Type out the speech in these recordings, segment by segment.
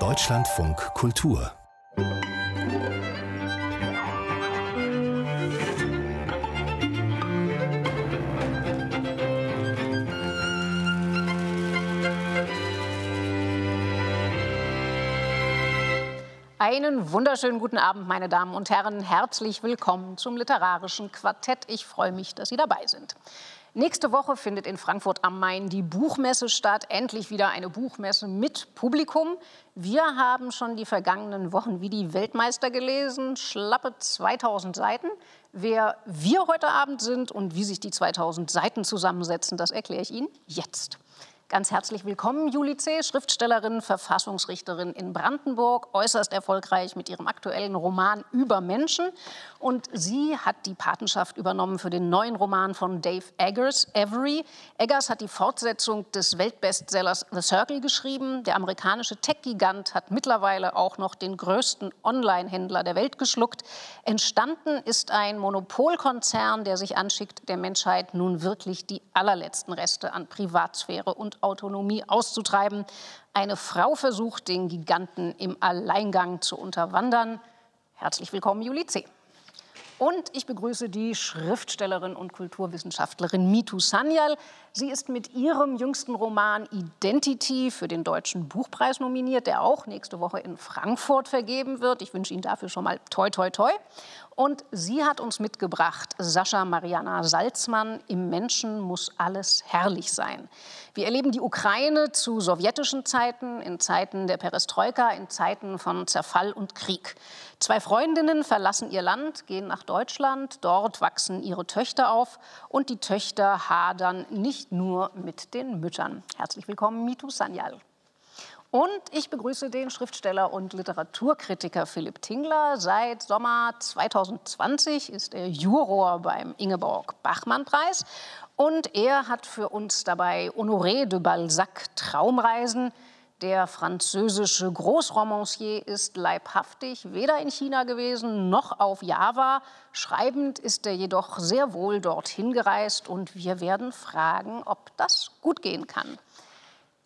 Deutschlandfunk Kultur Einen wunderschönen guten Abend, meine Damen und Herren. Herzlich willkommen zum Literarischen Quartett. Ich freue mich, dass Sie dabei sind. Nächste Woche findet in Frankfurt am Main die Buchmesse statt. Endlich wieder eine Buchmesse mit Publikum. Wir haben schon die vergangenen Wochen wie die Weltmeister gelesen. Schlappe 2000 Seiten. Wer wir heute Abend sind und wie sich die 2000 Seiten zusammensetzen, das erkläre ich Ihnen jetzt. Ganz herzlich willkommen, Juli C., Schriftstellerin, Verfassungsrichterin in Brandenburg, äußerst erfolgreich mit ihrem aktuellen Roman Über Menschen. Und sie hat die Patenschaft übernommen für den neuen Roman von Dave Eggers, Every. Eggers hat die Fortsetzung des Weltbestsellers The Circle geschrieben. Der amerikanische Tech-Gigant hat mittlerweile auch noch den größten Online-Händler der Welt geschluckt. Entstanden ist ein Monopolkonzern, der sich anschickt, der Menschheit nun wirklich die allerletzten Reste an Privatsphäre und Autonomie auszutreiben. Eine Frau versucht, den Giganten im Alleingang zu unterwandern. Herzlich willkommen, Juli C. Und ich begrüße die Schriftstellerin und Kulturwissenschaftlerin Mitu Sanyal. Sie ist mit ihrem jüngsten Roman Identity für den Deutschen Buchpreis nominiert, der auch nächste Woche in Frankfurt vergeben wird. Ich wünsche Ihnen dafür schon mal toi, toi, toi. Und sie hat uns mitgebracht, Sascha Mariana Salzmann, Im Menschen muss alles herrlich sein. Wir erleben die Ukraine zu sowjetischen Zeiten, in Zeiten der Perestroika, in Zeiten von Zerfall und Krieg. Zwei Freundinnen verlassen ihr Land, gehen nach Deutschland, dort wachsen ihre Töchter auf und die Töchter hadern nicht nur mit den Müttern. Herzlich willkommen, Mitu Sanyal. Und ich begrüße den Schriftsteller und Literaturkritiker Philipp Tingler. Seit Sommer 2020 ist er Juror beim Ingeborg-Bachmann-Preis. Und er hat für uns dabei Honoré de Balzac Traumreisen. Der französische Großromancier ist leibhaftig weder in China gewesen noch auf Java. Schreibend ist er jedoch sehr wohl dorthin gereist und wir werden fragen, ob das gut gehen kann.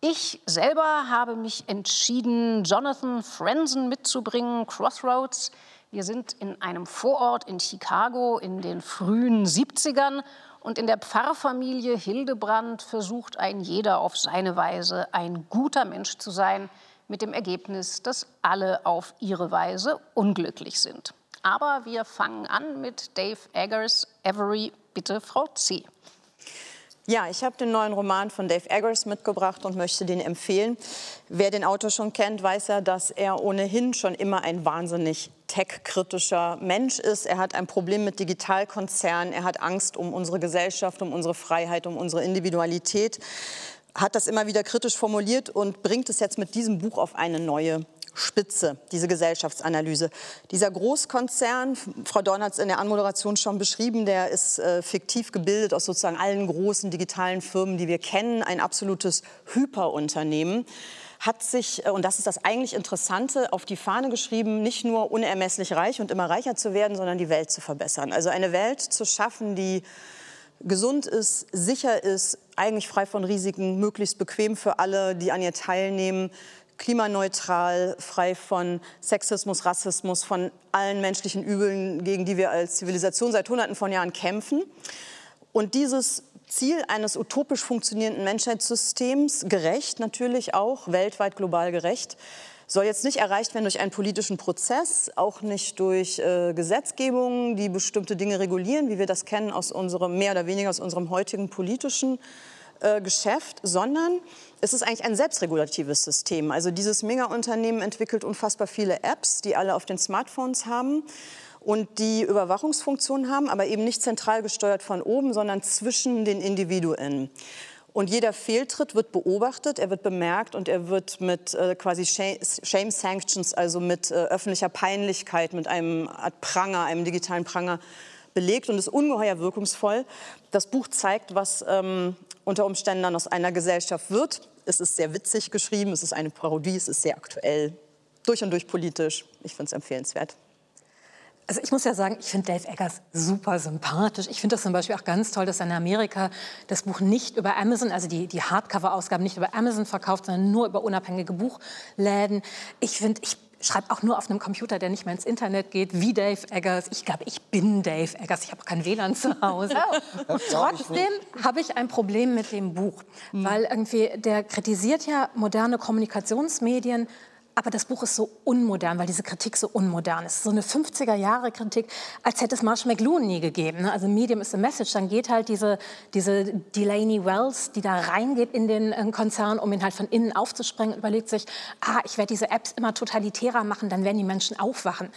Ich selber habe mich entschieden, Jonathan Franzen mitzubringen, Crossroads. Wir sind in einem Vorort in Chicago in den frühen 70ern und in der Pfarrfamilie Hildebrand versucht ein jeder auf seine Weise ein guter Mensch zu sein, mit dem Ergebnis, dass alle auf ihre Weise unglücklich sind. Aber wir fangen an mit Dave Eggers, Every, bitte Frau C. Ja, ich habe den neuen Roman von Dave Eggers mitgebracht und möchte den empfehlen. Wer den Autor schon kennt, weiß ja, dass er ohnehin schon immer ein wahnsinnig tech-kritischer Mensch ist. Er hat ein Problem mit Digitalkonzernen, er hat Angst um unsere Gesellschaft, um unsere Freiheit, um unsere Individualität, hat das immer wieder kritisch formuliert und bringt es jetzt mit diesem Buch auf eine neue Spitze, diese Gesellschaftsanalyse. Dieser Großkonzern, Frau Dorn hat es in der Anmoderation schon beschrieben, der ist äh, fiktiv gebildet aus sozusagen allen großen digitalen Firmen, die wir kennen, ein absolutes Hyperunternehmen hat sich, äh, und das ist das eigentlich Interessante, auf die Fahne geschrieben, nicht nur unermesslich reich und immer reicher zu werden, sondern die Welt zu verbessern. Also eine Welt zu schaffen, die gesund ist, sicher ist, eigentlich frei von Risiken, möglichst bequem für alle, die an ihr teilnehmen, klimaneutral, frei von Sexismus, Rassismus, von allen menschlichen Übeln, gegen die wir als Zivilisation seit Hunderten von Jahren kämpfen. Und dieses Ziel eines utopisch funktionierenden Menschheitssystems, gerecht natürlich auch, weltweit global gerecht, soll jetzt nicht erreicht werden durch einen politischen Prozess, auch nicht durch äh, Gesetzgebungen, die bestimmte Dinge regulieren, wie wir das kennen aus unserem mehr oder weniger aus unserem heutigen politischen äh, Geschäft, sondern es ist eigentlich ein selbstregulatives System. Also dieses Mega-Unternehmen entwickelt unfassbar viele Apps, die alle auf den Smartphones haben und die Überwachungsfunktionen haben, aber eben nicht zentral gesteuert von oben, sondern zwischen den Individuen. Und jeder Fehltritt wird beobachtet, er wird bemerkt und er wird mit äh, quasi Shame Sanctions, also mit äh, öffentlicher Peinlichkeit, mit einem Art Pranger, einem digitalen Pranger belegt und ist ungeheuer wirkungsvoll. Das Buch zeigt, was ähm, unter Umständen dann aus einer Gesellschaft wird. Es ist sehr witzig geschrieben, es ist eine Parodie, es ist sehr aktuell, durch und durch politisch. Ich finde es empfehlenswert. Also ich muss ja sagen, ich finde Dave Eggers super sympathisch. Ich finde das zum Beispiel auch ganz toll, dass er in Amerika das Buch nicht über Amazon, also die, die Hardcover-Ausgaben nicht über Amazon verkauft, sondern nur über unabhängige Buchläden. Ich finde, ich schreibe auch nur auf einem Computer, der nicht mehr ins Internet geht, wie Dave Eggers. Ich glaube, ich bin Dave Eggers. Ich habe kein WLAN zu Hause. Trotzdem habe ich ein Problem mit dem Buch, mhm. weil irgendwie der kritisiert ja moderne Kommunikationsmedien aber das Buch ist so unmodern, weil diese Kritik so unmodern ist. So eine 50er-Jahre-Kritik, als hätte es Marsh McLuhan nie gegeben. Ne? Also Medium is a Message. Dann geht halt diese, diese Delaney Wells, die da reingeht in den äh, Konzern, um ihn halt von innen aufzusprengen, überlegt sich, ah, ich werde diese Apps immer totalitärer machen, dann werden die Menschen aufwachen.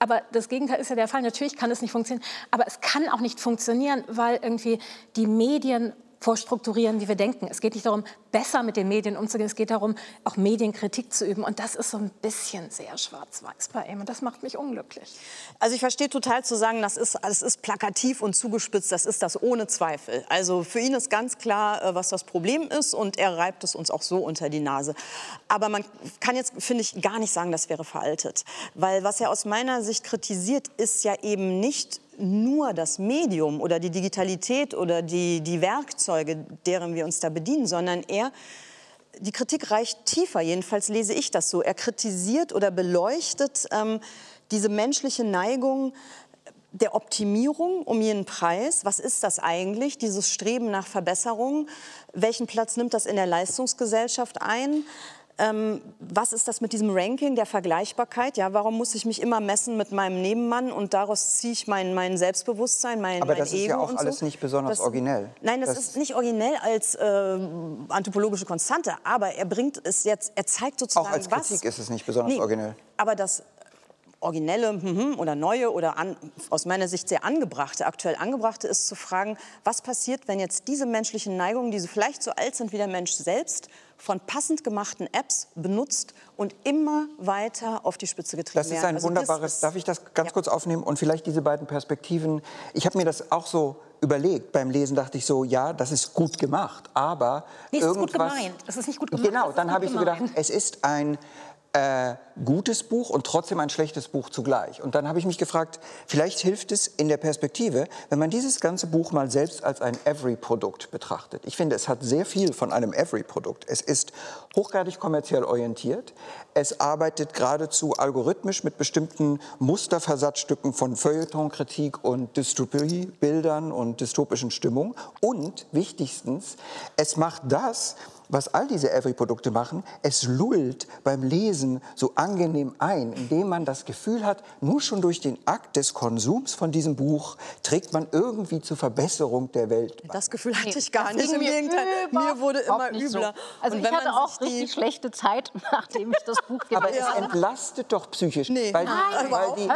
Aber das Gegenteil ist ja der Fall. Natürlich kann es nicht funktionieren, aber es kann auch nicht funktionieren, weil irgendwie die Medien vorstrukturieren, wie wir denken. Es geht nicht darum, besser mit den Medien umzugehen. Es geht darum, auch Medienkritik zu üben. Und das ist so ein bisschen sehr schwarz-weiß bei ihm. Und das macht mich unglücklich. Also ich verstehe total zu sagen, das ist, das ist plakativ und zugespitzt. Das ist das ohne Zweifel. Also für ihn ist ganz klar, äh, was das Problem ist. Und er reibt es uns auch so unter die Nase. Aber man kann jetzt, finde ich, gar nicht sagen, das wäre veraltet. Weil was er aus meiner Sicht kritisiert, ist ja eben nicht nur das Medium oder die Digitalität oder die, die Werkzeuge, deren wir uns da bedienen, sondern er die Kritik reicht tiefer, jedenfalls lese ich das so. Er kritisiert oder beleuchtet ähm, diese menschliche Neigung der Optimierung um jeden Preis. Was ist das eigentlich, dieses Streben nach Verbesserung? Welchen Platz nimmt das in der Leistungsgesellschaft ein? Ähm, was ist das mit diesem Ranking der Vergleichbarkeit? Ja, warum muss ich mich immer messen mit meinem Nebenmann und daraus ziehe ich mein, mein Selbstbewusstsein, mein Aber mein das ist Ego ja auch alles so? nicht besonders das, originell. Nein, das, das, ist nicht originell als äh, anthropologische Konstante, aber er bringt es jetzt, er zeigt sozusagen Auch als Kritik was, ist es nicht besonders nee, originell. Aber das originelle mhm, oder neue oder an, aus meiner Sicht sehr angebrachte, aktuell angebrachte ist zu fragen, was passiert, wenn jetzt diese menschlichen Neigungen, die vielleicht so alt sind wie der Mensch selbst, von passend gemachten Apps benutzt und immer weiter auf die Spitze getrieben werden. Das ist ein also wunderbares, ist, darf ich das ganz ja. kurz aufnehmen und vielleicht diese beiden Perspektiven. Ich habe mir das auch so überlegt. Beim Lesen dachte ich so, ja, das ist gut gemacht, aber nee, es irgendwas... ist gut gemeint. Es ist nicht gut gemeint. Genau, dann habe ich so gedacht, es ist ein äh, gutes Buch und trotzdem ein schlechtes Buch zugleich. Und dann habe ich mich gefragt, vielleicht hilft es in der Perspektive, wenn man dieses ganze Buch mal selbst als ein Every-Produkt betrachtet. Ich finde, es hat sehr viel von einem Every-Produkt. Es ist hochgradig kommerziell orientiert. Es arbeitet geradezu algorithmisch mit bestimmten Musterversatzstücken von Feuilletonkritik und Dystopie-Bildern und dystopischen Stimmungen. Und wichtigstens, es macht das, was all diese Every-Produkte machen, es lullt beim Lesen so angenehm ein, indem man das Gefühl hat, nur schon durch den Akt des Konsums von diesem Buch trägt man irgendwie zur Verbesserung der Welt. Bei. Das Gefühl hatte ich gar nicht. Im Gegenteil, mir wurde immer übler. So. Also ich hatte auch richtig schlechte Zeit, nachdem ich das Buch gelesen habe. Aber es entlastet doch psychisch, nee. weil, Nein, weil, die,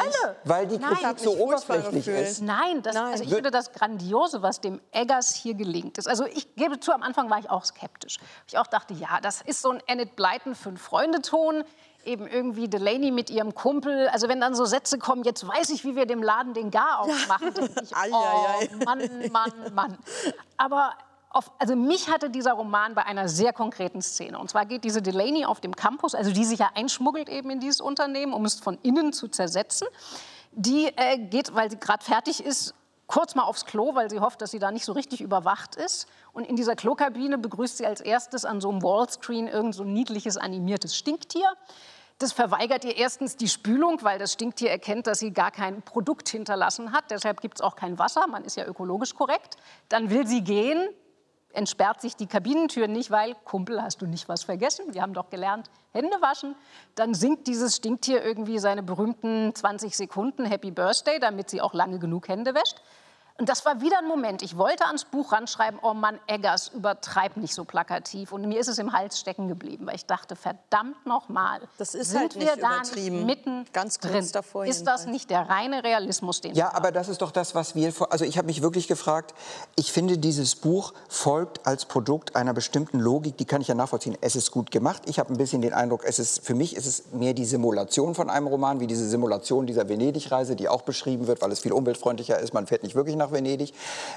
weil die Kritik so oberflächlich ist. Nein, das, Nein. Also ich finde das Grandiose, was dem Eggers hier gelingt ist. Also ich gebe zu, am Anfang war ich auch skeptisch ich auch dachte, ja, das ist so ein Enid Blyton Fünf-Freunde-Ton. Eben irgendwie Delaney mit ihrem Kumpel. Also wenn dann so Sätze kommen, jetzt weiß ich, wie wir dem Laden den Gar aufmachen. Ich, oh, Mann, Mann, Mann. Aber auf, also mich hatte dieser Roman bei einer sehr konkreten Szene. Und zwar geht diese Delaney auf dem Campus, also die sich ja einschmuggelt eben in dieses Unternehmen, um es von innen zu zersetzen. Die äh, geht, weil sie gerade fertig ist, kurz mal aufs Klo, weil sie hofft, dass sie da nicht so richtig überwacht ist. Und in dieser Klokabine begrüßt sie als erstes an so einem Wallscreen irgend so ein niedliches animiertes Stinktier. Das verweigert ihr erstens die Spülung, weil das Stinktier erkennt, dass sie gar kein Produkt hinterlassen hat. Deshalb gibt es auch kein Wasser. Man ist ja ökologisch korrekt. Dann will sie gehen, entsperrt sich die Kabinentür nicht, weil, Kumpel, hast du nicht was vergessen? Wir haben doch gelernt, Hände waschen. Dann singt dieses Stinktier irgendwie seine berühmten 20 Sekunden Happy Birthday, damit sie auch lange genug Hände wäscht. Und das war wieder ein Moment. Ich wollte ans Buch ranschreiben, oh Mann, Eggers, übertreib nicht so plakativ. Und mir ist es im Hals stecken geblieben, weil ich dachte, verdammt nochmal. Das ist sind halt nicht wir übertrieben. Da mitten Ganz kurz drin? davor. Ist das nicht der reine Realismus, den Ja, aber das ist doch das, was wir. Also ich habe mich wirklich gefragt. Ich finde, dieses Buch folgt als Produkt einer bestimmten Logik. Die kann ich ja nachvollziehen. Es ist gut gemacht. Ich habe ein bisschen den Eindruck, es ist für mich ist es mehr die Simulation von einem Roman, wie diese Simulation dieser Venedig-Reise, die auch beschrieben wird, weil es viel umweltfreundlicher ist. Man fährt nicht wirklich nach nach Venedig.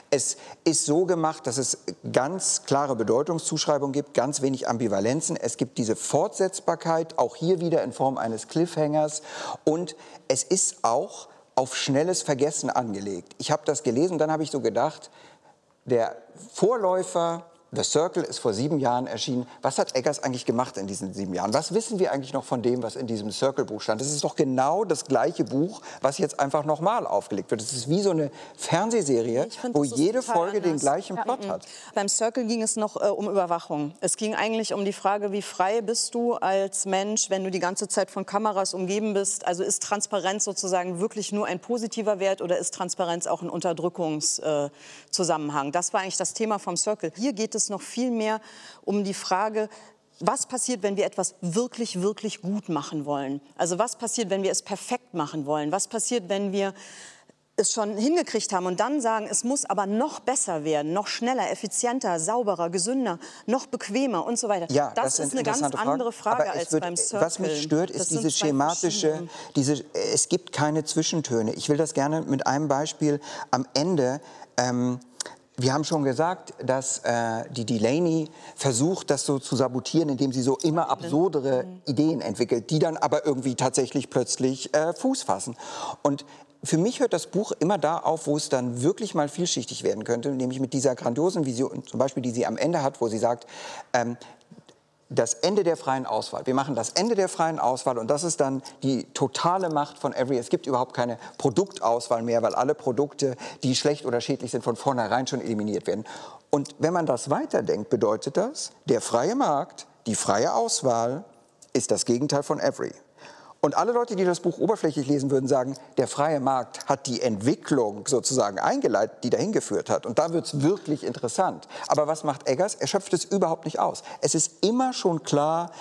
Es ist so gemacht, dass es ganz klare Bedeutungszuschreibungen gibt, ganz wenig Ambivalenzen. Es gibt diese Fortsetzbarkeit, auch hier wieder in Form eines Cliffhangers. Und es ist auch auf schnelles Vergessen angelegt. Ich habe das gelesen dann habe ich so gedacht, der Vorläufer The Circle ist vor sieben Jahren erschienen. Was hat Eggers eigentlich gemacht in diesen sieben Jahren? Was wissen wir eigentlich noch von dem, was in diesem Circle-Buch stand? Das ist doch genau das gleiche Buch, was jetzt einfach nochmal aufgelegt wird. Es ist wie so eine Fernsehserie, find, wo jede Folge den anders. gleichen Plot hat. Beim Circle ging es noch äh, um Überwachung. Es ging eigentlich um die Frage, wie frei bist du als Mensch, wenn du die ganze Zeit von Kameras umgeben bist. Also ist Transparenz sozusagen wirklich nur ein positiver Wert oder ist Transparenz auch ein Unterdrückungszusammenhang? das war eigentlich das Thema vom Circle. Hier geht es noch viel mehr um die Frage, was passiert, wenn wir etwas wirklich, wirklich gut machen wollen? Also was passiert, wenn wir es perfekt machen wollen? Was passiert, wenn wir es schon hingekriegt haben und dann sagen, es muss aber noch besser werden, noch schneller, effizienter, sauberer, gesünder, noch bequemer und so weiter. Ja, das, sind ist eine ganz Fragen. andere Frage es als wird, beim Circle. Was mich stört, Das ist sind diese schematische, diese, es gibt keine Zwischentöne. Ich will das gerne mit einem Beispiel am Ende. Ähm, wir haben schon gesagt, dass äh, die Delaney versucht, das so zu sabotieren, indem sie so immer absurdere Ideen entwickelt, die dann aber irgendwie tatsächlich plötzlich äh, Fuß fassen. Und für mich hört das Buch immer da auf, wo es dann wirklich mal vielschichtig werden könnte, nämlich mit dieser grandiosen Vision, zum Beispiel, die sie am Ende hat, wo sie sagt, ähm, das Ende der freien Auswahl. Wir machen das Ende der freien Auswahl und das ist dann die totale Macht von Every. Es gibt überhaupt keine Produktauswahl mehr, weil alle Produkte, die schlecht oder schädlich sind, von vornherein schon eliminiert werden. Und wenn man das weiterdenkt, bedeutet das, der freie Markt, die freie Auswahl ist das Gegenteil von Every. Und alle Leute, die das Buch oberflächlich lesen, würden sagen, der freie Markt hat die Entwicklung sozusagen eingeleitet, die dahin geführt hat. Und da wird es wirklich interessant. Aber was macht Eggers? Er schöpft es überhaupt nicht aus. Es ist immer schon klar,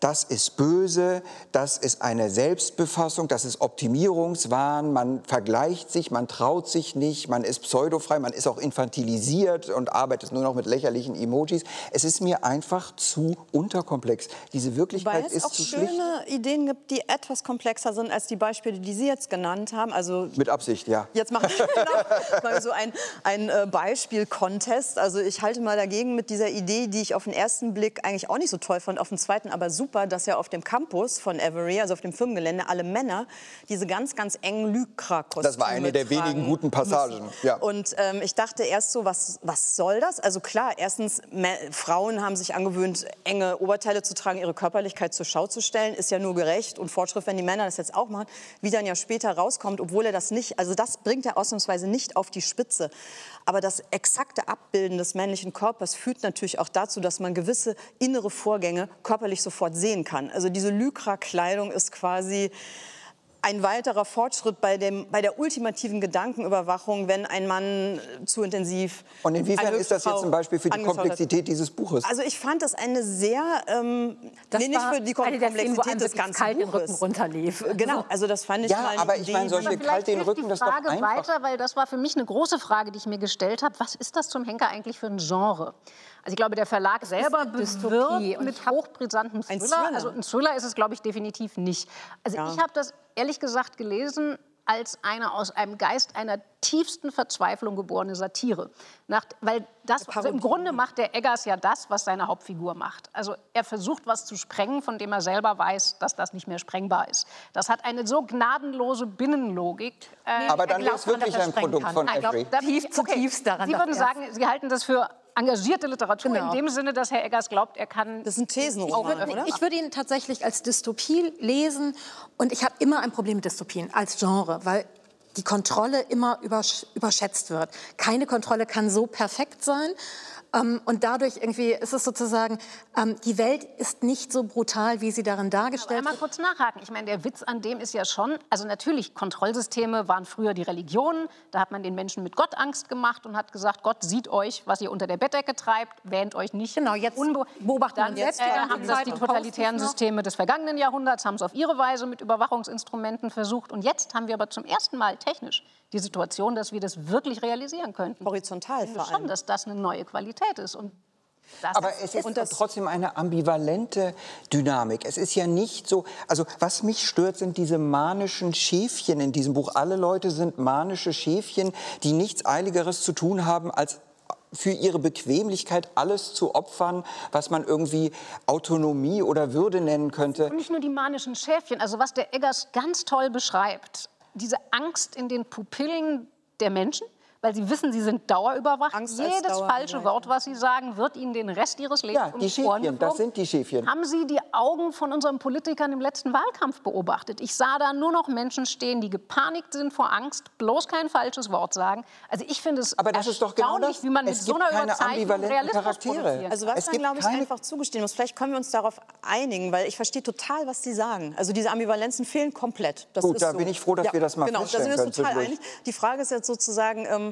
das ist böse, das ist eine Selbstbefassung, das ist Optimierungswahn, man vergleicht sich, man traut sich nicht, man ist pseudofrei, man ist auch infantilisiert und arbeitet nur noch mit lächerlichen Emojis. Es ist mir einfach zu unterkomplex. Diese Weil Wirklichkeit es ist auch zu schöne schlicht. Ideen gibt, die etwas komplexer sind als die Beispiele, die Sie jetzt genannt haben. Also Mit Absicht, ja. Jetzt machen wir genau, mal so ein, ein äh, Beispiel-Contest. Also ich halte mal dagegen mit dieser Idee, die ich auf den ersten Blick eigentlich auch nicht so toll fand, auf den zweiten aber super, dass ja auf dem Campus von Every, also auf dem Firmengelände, alle Männer diese ganz, ganz engen Lycra-Kostüme Das war eine der wenigen guten Passagen, ja. Und ähm, ich dachte erst so, was, was soll das? Also klar, erstens, Frauen haben sich angewöhnt, enge Oberteile zu tragen, ihre Körperlichkeit zur Schau zu stellen. Ist ja nur gerecht und Fortschritt, wenn die Männer das jetzt auch machen. Wie dann ja später rauskommt, obwohl er das nicht, also das bringt er ausnahmsweise nicht auf die Spitze. Aber das exakte Abbilden des männlichen Körpers führt natürlich auch dazu, dass man gewisse innere Vorgänge körperlich sofort sehen kann. Also diese Lycra-Kleidung ist quasi ein weiterer Fortschritt bei, dem, bei der ultimativen Gedankenüberwachung, wenn ein Mann zu intensiv. Und inwiefern ist das jetzt ein Beispiel für die hat? Komplexität dieses Buches? Also ich fand das eine sehr, ähm, Das nee, nicht war für die Szenen, Komplexität einem des ganzen kalt den Buches. Rücken runterlief. Genau, also das fand ich Ja, mal aber ich meine, die- solche kalt den Rücken, die das ist doch Frage einfach. weiter, weil das war für mich eine große Frage, die ich mir gestellt habe. Was ist das zum Henker eigentlich für ein Genre? Also ich glaube, der Verlag selber Dystopie bewirbt und mit hochbrisanten Thriller. Thriller. Also ein Thriller ist es, glaube ich, definitiv nicht. Also Ja. ich habe das ehrlich gesagt gelesen als eine aus einem Geist einer tiefsten Verzweiflung geborene Satire. Nach, weil das, also im Grunde macht der Eggers ja das, was seine Hauptfigur macht. Also er versucht was zu sprengen, von dem er selber weiß, dass das nicht mehr sprengbar ist. Das hat eine so gnadenlose Binnenlogik. Äh, Aber dann ist wirklich ein Produkt kann. von Nein, Avery. da- Tief zutiefst daran, Sie würden sagen, Sie halten das für engagierte Literatur Genau. in dem Sinne, dass Herr Eggers glaubt, er kann. Das ist ein Thesenroman, oder? Ich würde ihn tatsächlich als Dystopie lesen. Und ich habe immer ein Problem mit Dystopien als Genre, weil die Kontrolle immer übersch überschätzt wird. Keine Kontrolle kann so perfekt sein. Ähm, und dadurch irgendwie ist es sozusagen, ähm, die Welt ist nicht so brutal, wie sie darin dargestellt einmal wird. kurz nachhaken. Ich meine, der Witz an dem ist ja schon, also natürlich, Kontrollsysteme waren früher die Religionen. Da hat man den Menschen mit Gott Angst gemacht und hat gesagt, Gott sieht euch, was ihr unter der Bettdecke treibt, wähnt euch nicht. Genau, jetzt beobachten wir Dann jetzt äh, haben das die totalitären. Systeme des vergangenen Jahrhunderts, haben es auf ihre Weise mit Überwachungsinstrumenten versucht. Und jetzt haben wir aber zum ersten Mal technisch die Situation, dass wir das wirklich realisieren könnten. Horizontal vor schon, allem. dass das eine neue Qualität ist. Und das Aber es ist trotzdem eine ambivalente Dynamik. Es ist ja nicht so, also was mich stört, sind diese manischen Schäfchen in diesem Buch. Alle Leute sind manische Schäfchen, die nichts Eiligeres zu tun haben, als für ihre Bequemlichkeit alles zu opfern, was man irgendwie Autonomie oder Würde nennen könnte. Und nicht nur die manischen Schäfchen. Also was der Eggers ganz toll beschreibt, diese Angst in den Pupillen der Menschen, weil sie wissen, sie sind dauerüberwacht. Angst Jedes falsche Dauerüberwachung. Wort, was sie sagen, wird ihnen den Rest ihres Lebens Ja, um die Schäfchen, das sind die Schäfchen. Haben Sie die Augen von unseren Politikern im letzten Wahlkampf beobachtet? Ich sah da nur noch Menschen stehen, die gepanikt sind vor Angst, bloß kein falsches Wort sagen. Also ich finde es Aber das ist doch genau das. wie man mit so einer Überzeichnung Realismus Charaktere. produziert. Also was Es man, glaube ich, einfach zugestehen muss, vielleicht können wir uns darauf einigen, weil ich verstehe total, was Sie sagen. Also diese Ambivalenzen fehlen komplett. Das Gut, ist da so. bin ich froh, dass wir das mal genau, da sind wir feststellen uns total einig. Die Frage ist jetzt sozusagen,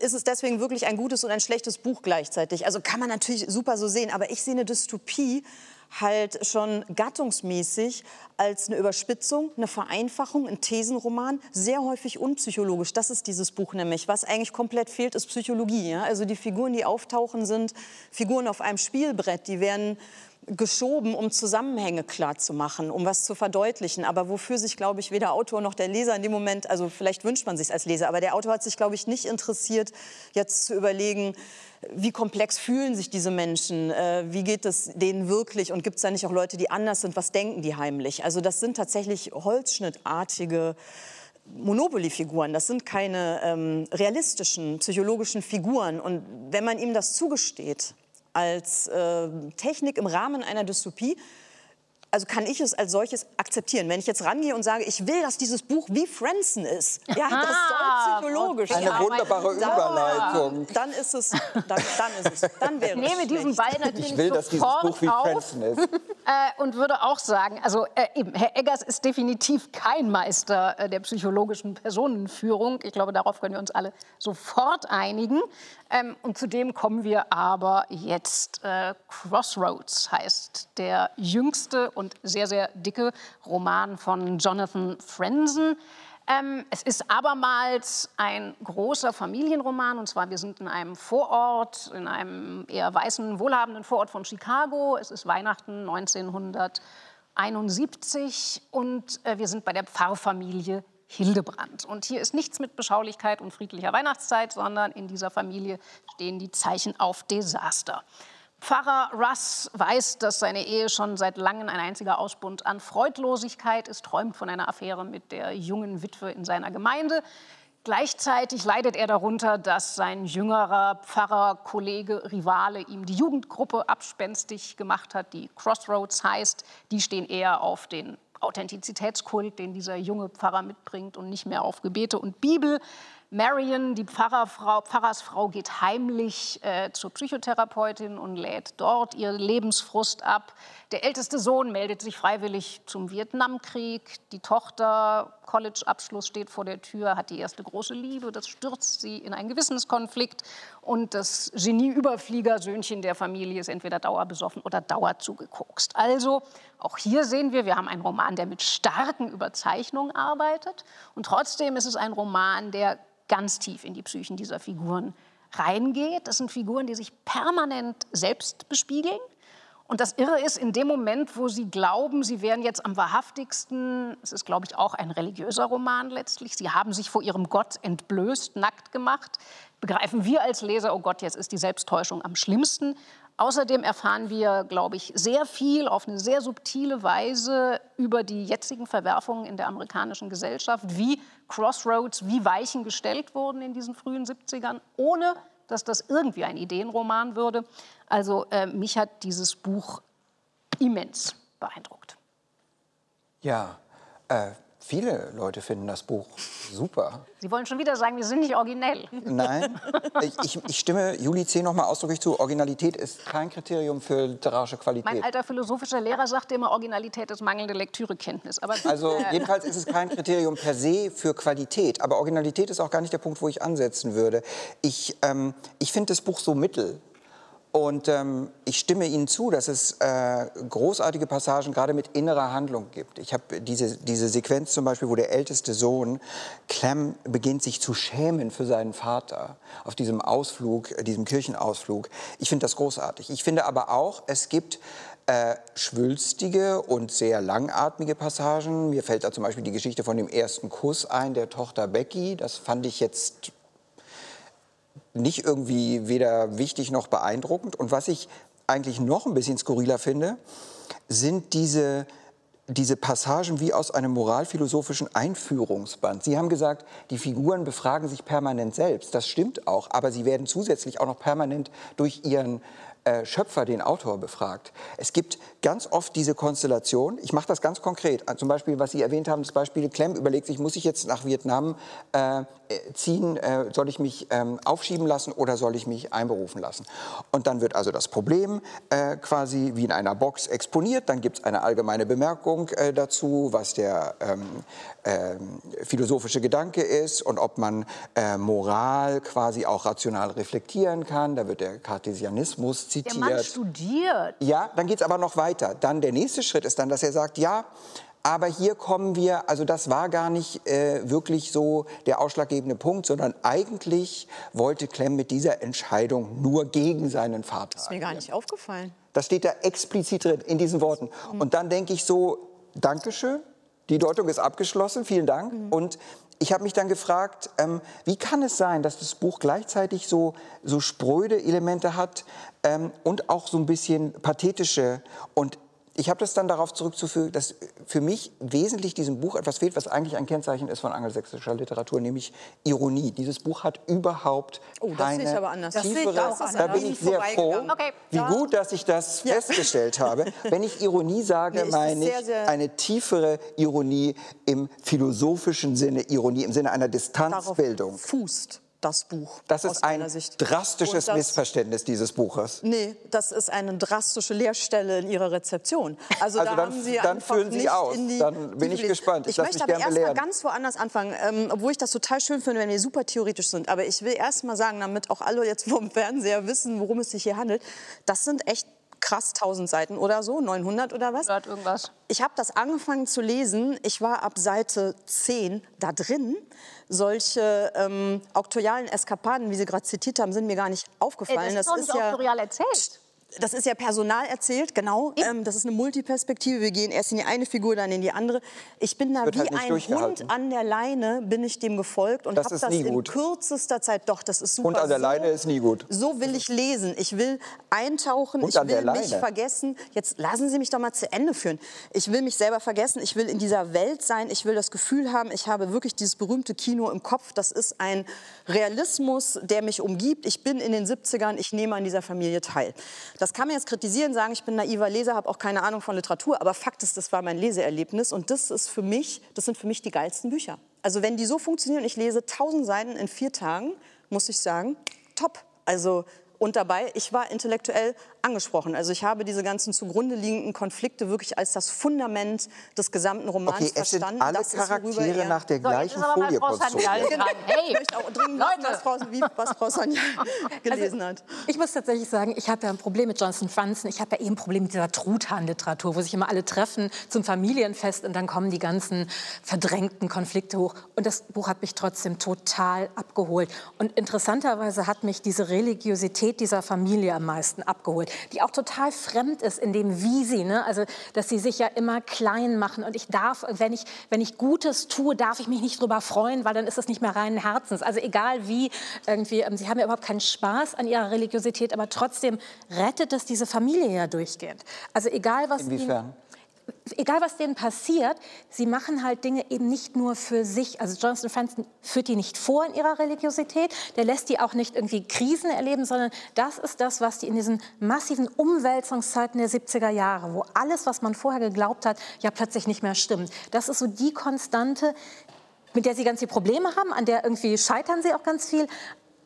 ist es deswegen wirklich ein gutes und ein schlechtes Buch gleichzeitig? Also kann man natürlich super so sehen, aber ich sehe eine Dystopie halt schon gattungsmäßig als eine Überspitzung, eine Vereinfachung, ein Thesenroman, sehr häufig unpsychologisch. Das ist dieses Buch nämlich. Was eigentlich komplett fehlt, ist Psychologie. Ja? Also die Figuren, die auftauchen, sind Figuren auf einem Spielbrett. Die werden geschoben, um Zusammenhänge klar zu machen, um was zu verdeutlichen. Aber wofür sich, glaube ich, weder Autor noch der Leser in dem Moment, also vielleicht wünscht man sich als Leser, aber der Autor hat sich, glaube ich, nicht interessiert, jetzt zu überlegen, wie komplex fühlen sich diese Menschen, äh, wie geht es denen wirklich und gibt es da nicht auch Leute, die anders sind, was denken die heimlich? Also das sind tatsächlich holzschnittartige Monopoly-Figuren, das sind keine ähm, realistischen psychologischen Figuren. Und wenn man ihm das zugesteht als äh, Technik im Rahmen einer Dystopie, also kann ich es als solches akzeptieren. Wenn ich jetzt rangehe und sage, ich will, dass dieses Buch wie Franzen ist, ja, das soll psychologisch Eine sein. wunderbare Dann- Überleitung. Dann ist es, dann, dann ist es, dann wäre Ich es nehme diesen. Ball natürlich Ich will, dass dieses sofort Buch wie auf. Franzen ist. Äh, und würde auch sagen, also äh, eben, Herr Eggers ist definitiv kein Meister äh, der psychologischen Personenführung. Ich glaube, darauf können wir uns alle sofort einigen. Ähm, und zudem kommen wir aber jetzt. Äh, Crossroads heißt der jüngste und sehr, sehr dicke Roman von Jonathan Franzen. Ähm, es ist abermals ein großer Familienroman. Und zwar, wir sind in einem Vorort, in einem eher weißen, wohlhabenden Vorort von Chicago. Es ist Weihnachten 1971 und äh, wir sind bei der Pfarrfamilie Hildebrand. Und hier ist nichts mit Beschaulichkeit und friedlicher Weihnachtszeit, sondern in dieser Familie stehen die Zeichen auf Desaster. Pfarrer Russ weiß, dass seine Ehe schon seit langem ein einziger Ausbund an Freudlosigkeit ist, träumt von einer Affäre mit der jungen Witwe in seiner Gemeinde. Gleichzeitig leidet er darunter, dass sein jüngerer Pfarrer, Kollege, Rivale ihm die Jugendgruppe abspenstig gemacht hat, die Crossroads heißt. Die stehen eher auf den Authentizitätskult, den dieser junge Pfarrer mitbringt und nicht mehr auf Gebete und Bibel. Marion, die Pfarrerfrau, Pfarrersfrau, geht heimlich äh, zur Psychotherapeutin und lädt dort ihr Lebensfrust ab. Der älteste Sohn meldet sich freiwillig zum Vietnamkrieg. Die Tochter, College-Abschluss steht vor der Tür, hat die erste große Liebe. Das stürzt sie in einen Gewissenskonflikt. Und das Genie-Überflieger-Söhnchen der Familie ist entweder dauerbesoffen oder dauerzugekokst. Also, auch hier sehen wir, wir haben einen Roman, der mit starken Überzeichnungen arbeitet. Und trotzdem ist es ein Roman, der ganz tief in die Psychen dieser Figuren reingeht. Das sind Figuren, die sich permanent selbst bespiegeln. Und das Irre ist, in dem Moment, wo sie glauben, sie wären jetzt am wahrhaftigsten, es ist, glaube ich, auch ein religiöser Roman letztlich, sie haben sich vor ihrem Gott entblößt, nackt gemacht, begreifen wir als Leser, oh Gott, jetzt ist die Selbsttäuschung am schlimmsten. Außerdem erfahren wir, glaube ich, sehr viel auf eine sehr subtile Weise über die jetzigen Verwerfungen in der amerikanischen Gesellschaft, wie Crossroads, wie Weichen gestellt wurden in diesen frühen 70ern, ohne dass das irgendwie ein Ideenroman würde. Also äh, mich hat dieses Buch immens beeindruckt. Ja, äh, viele Leute finden das Buch super. Sie wollen schon wieder sagen, wir sind nicht originell. Nein, ich, ich, stimme Juli C. noch mal ausdrücklich zu. Originalität ist kein Kriterium für literarische Mein Qualität. alter philosophischer Lehrer sagte immer, Originalität ist mangelnde Lektürekenntnis. Aber Also äh, jedenfalls ist es kein Kriterium per se für Qualität. Aber Originalität ist auch gar nicht der Punkt, wo ich ansetzen würde. Ich, ähm, ich finde das Buch so mittel. Und ähm, ich stimme Ihnen zu, dass es äh, großartige Passagen gerade mit innerer Handlung gibt. Ich habe diese, diese Sequenz zum Beispiel, wo der älteste Sohn Clem beginnt sich zu schämen für seinen Vater auf diesem Ausflug, äh, diesem Kirchenausflug. Ich finde das großartig. Ich finde aber auch, es gibt äh, schwülstige und sehr langatmige Passagen. Mir fällt da zum Beispiel die Geschichte von dem ersten Kuss ein, der Tochter Becky. Das fand ich jetzt nicht irgendwie weder wichtig noch beeindruckend. Und was ich eigentlich noch ein bisschen skurriler finde, sind diese diese Passagen wie aus einem moralphilosophischen Einführungsband. Sie haben gesagt, die Figuren befragen sich permanent selbst. Das stimmt auch, aber sie werden zusätzlich auch noch permanent durch ihren äh, Schöpfer, den Autor, befragt. Es gibt ganz oft diese Konstellation, ich mache das ganz konkret, zum Beispiel, was Sie erwähnt haben, das Beispiel Clem überlegt sich, muss ich jetzt nach Vietnam äh, ziehen, äh, soll ich mich ähm, aufschieben lassen oder soll ich mich einberufen lassen? Und dann wird also das Problem äh, quasi wie in einer Box exponiert, dann gibt es eine allgemeine Bemerkung äh, dazu, was der ähm, ähm, philosophische Gedanke ist und ob man äh, Moral quasi auch rational reflektieren kann, da wird der Cartesianismus zitiert. Der Mann studiert. Ja, dann geht es aber noch weiter. Dann der nächste Schritt ist dann, dass er sagt, ja, aber hier kommen wir, also das war gar nicht äh, wirklich so der ausschlaggebende Punkt, sondern eigentlich wollte Clem mit dieser Entscheidung nur gegen seinen Vater. Das ist mir gar nicht aufgefallen. Das steht da explizit drin in diesen Worten. Und dann denke ich so, Dankeschön, die Deutung ist abgeschlossen, vielen Dank. Mhm. Und ich habe mich dann gefragt, ähm, wie kann es sein, dass das Buch gleichzeitig so, so spröde Elemente hat ähm, und auch so ein bisschen pathetische und ich habe das dann darauf zurückzuführen, dass für mich wesentlich diesem Buch etwas fehlt, was eigentlich ein Kennzeichen ist von angelsächsischer Literatur, nämlich Ironie. Dieses Buch hat überhaupt Oh, das keine sehe ich aber anders. Das tiefere. auch anders. Da bin ich sehr froh. Okay. wie Ja. gut, dass ich das festgestellt habe. Wenn ich Ironie sage, meine ich sehr- eine tiefere Ironie im philosophischen Sinne, Ironie im Sinne einer Darauf Distanzbildung. fußt das Buch. Das ist ein drastisches das- Missverständnis dieses Buches. Nee, das ist eine drastische Leerstelle in Ihrer Rezeption. Also, Also da dann- haben Sie dann führen Sie aus. in die Dann bin ich gespannt. Ich Ich möchte aber erst mal ganz woanders anfangen, ähm, obwohl ich das total schön finde, wenn wir super theoretisch sind. Aber ich will erst mal sagen, damit auch alle jetzt vom Fernseher wissen, worum es sich hier handelt, das sind echt krass 1000 Seiten oder so, 900 oder was? Irgendwas. Ich habe das angefangen zu lesen. Ich war ab Seite 10 da drin. Solche ähm, auktorialen Eskapaden, wie Sie gerade zitiert haben, sind mir gar nicht Ey, aufgefallen. das ist doch nicht autorial erzählt. Das ist ja personal erzählt, genau. Ähm, das ist eine Multiperspektive. Wir gehen erst in die eine Figur, dann in die andere. Ich bin da Wird wie halt ein. Hund an der Leine, bin ich dem gefolgt und Das habe ist das nie in gut. kürzester Zeit. Doch, das ist super. Hund an der so, Leine ist nie gut. So will ich lesen. Ich will eintauchen. Hund ich will mich Leine. vergessen. Jetzt lassen Sie mich doch mal zu Ende führen. Ich will mich selber vergessen. Ich will in dieser Welt sein. Ich will das Gefühl haben, ich habe wirklich dieses berühmte Kino im Kopf. Das ist ein Realismus, der mich umgibt. Ich bin in den 70ern. Ich nehme an dieser Familie teil. Das kann man jetzt kritisieren, sagen, ich bin naiver Leser, habe auch keine Ahnung von Literatur. Aber Fakt ist, das war mein Leseerlebnis. Und das ist für mich, das sind für mich die geilsten Bücher. Also wenn die so funktionieren, ich lese 1000 Seiten in vier Tagen, muss ich sagen, top. Also und dabei, ich war intellektuell angesprochen. Also ich habe diese ganzen zugrunde liegenden Konflikte wirklich als das Fundament des gesamten Romans Okay, es sind verstanden. alle Das ist, Charaktere er- nach der So, gleichen ist Folie konstruiert. Hey, Ich möchte auch dringend wissen, Leute. was Frau, wie, was Frau Sonja gelesen hat. Ich muss tatsächlich sagen, ich habe ja ein Problem mit Jonathan Franzen. Ich habe ja eben ein Problem mit dieser Truthahn-Literatur, wo sich immer alle treffen zum Familienfest und dann kommen die ganzen verdrängten Konflikte hoch. Und das Buch hat mich trotzdem total abgeholt. Und interessanterweise hat mich diese Religiosität dieser Familie am meisten abgeholt, die auch total fremd ist in dem Wie sie, ne? also dass sie sich ja immer klein machen. Und ich darf, wenn ich, wenn ich Gutes tue, darf ich mich nicht drüber freuen, weil dann ist es nicht mehr reinen Herzens. Also egal wie, irgendwie, ähm, sie haben ja überhaupt keinen Spaß an ihrer Religiosität, aber trotzdem rettet es diese Familie ja durchgehend. Also egal was ihnen- Inwiefern? Egal was denen passiert, sie machen halt Dinge eben nicht nur für sich. Also Jonathan Franzen führt die nicht vor in ihrer Religiosität, der lässt die auch nicht irgendwie Krisen erleben, sondern das ist das, was die in diesen massiven Umwälzungszeiten der 70er Jahre, wo alles, was man vorher geglaubt hat, ja plötzlich nicht mehr stimmt. Das ist so die Konstante, mit der sie ganz viele Probleme haben, an der irgendwie scheitern sie auch ganz viel.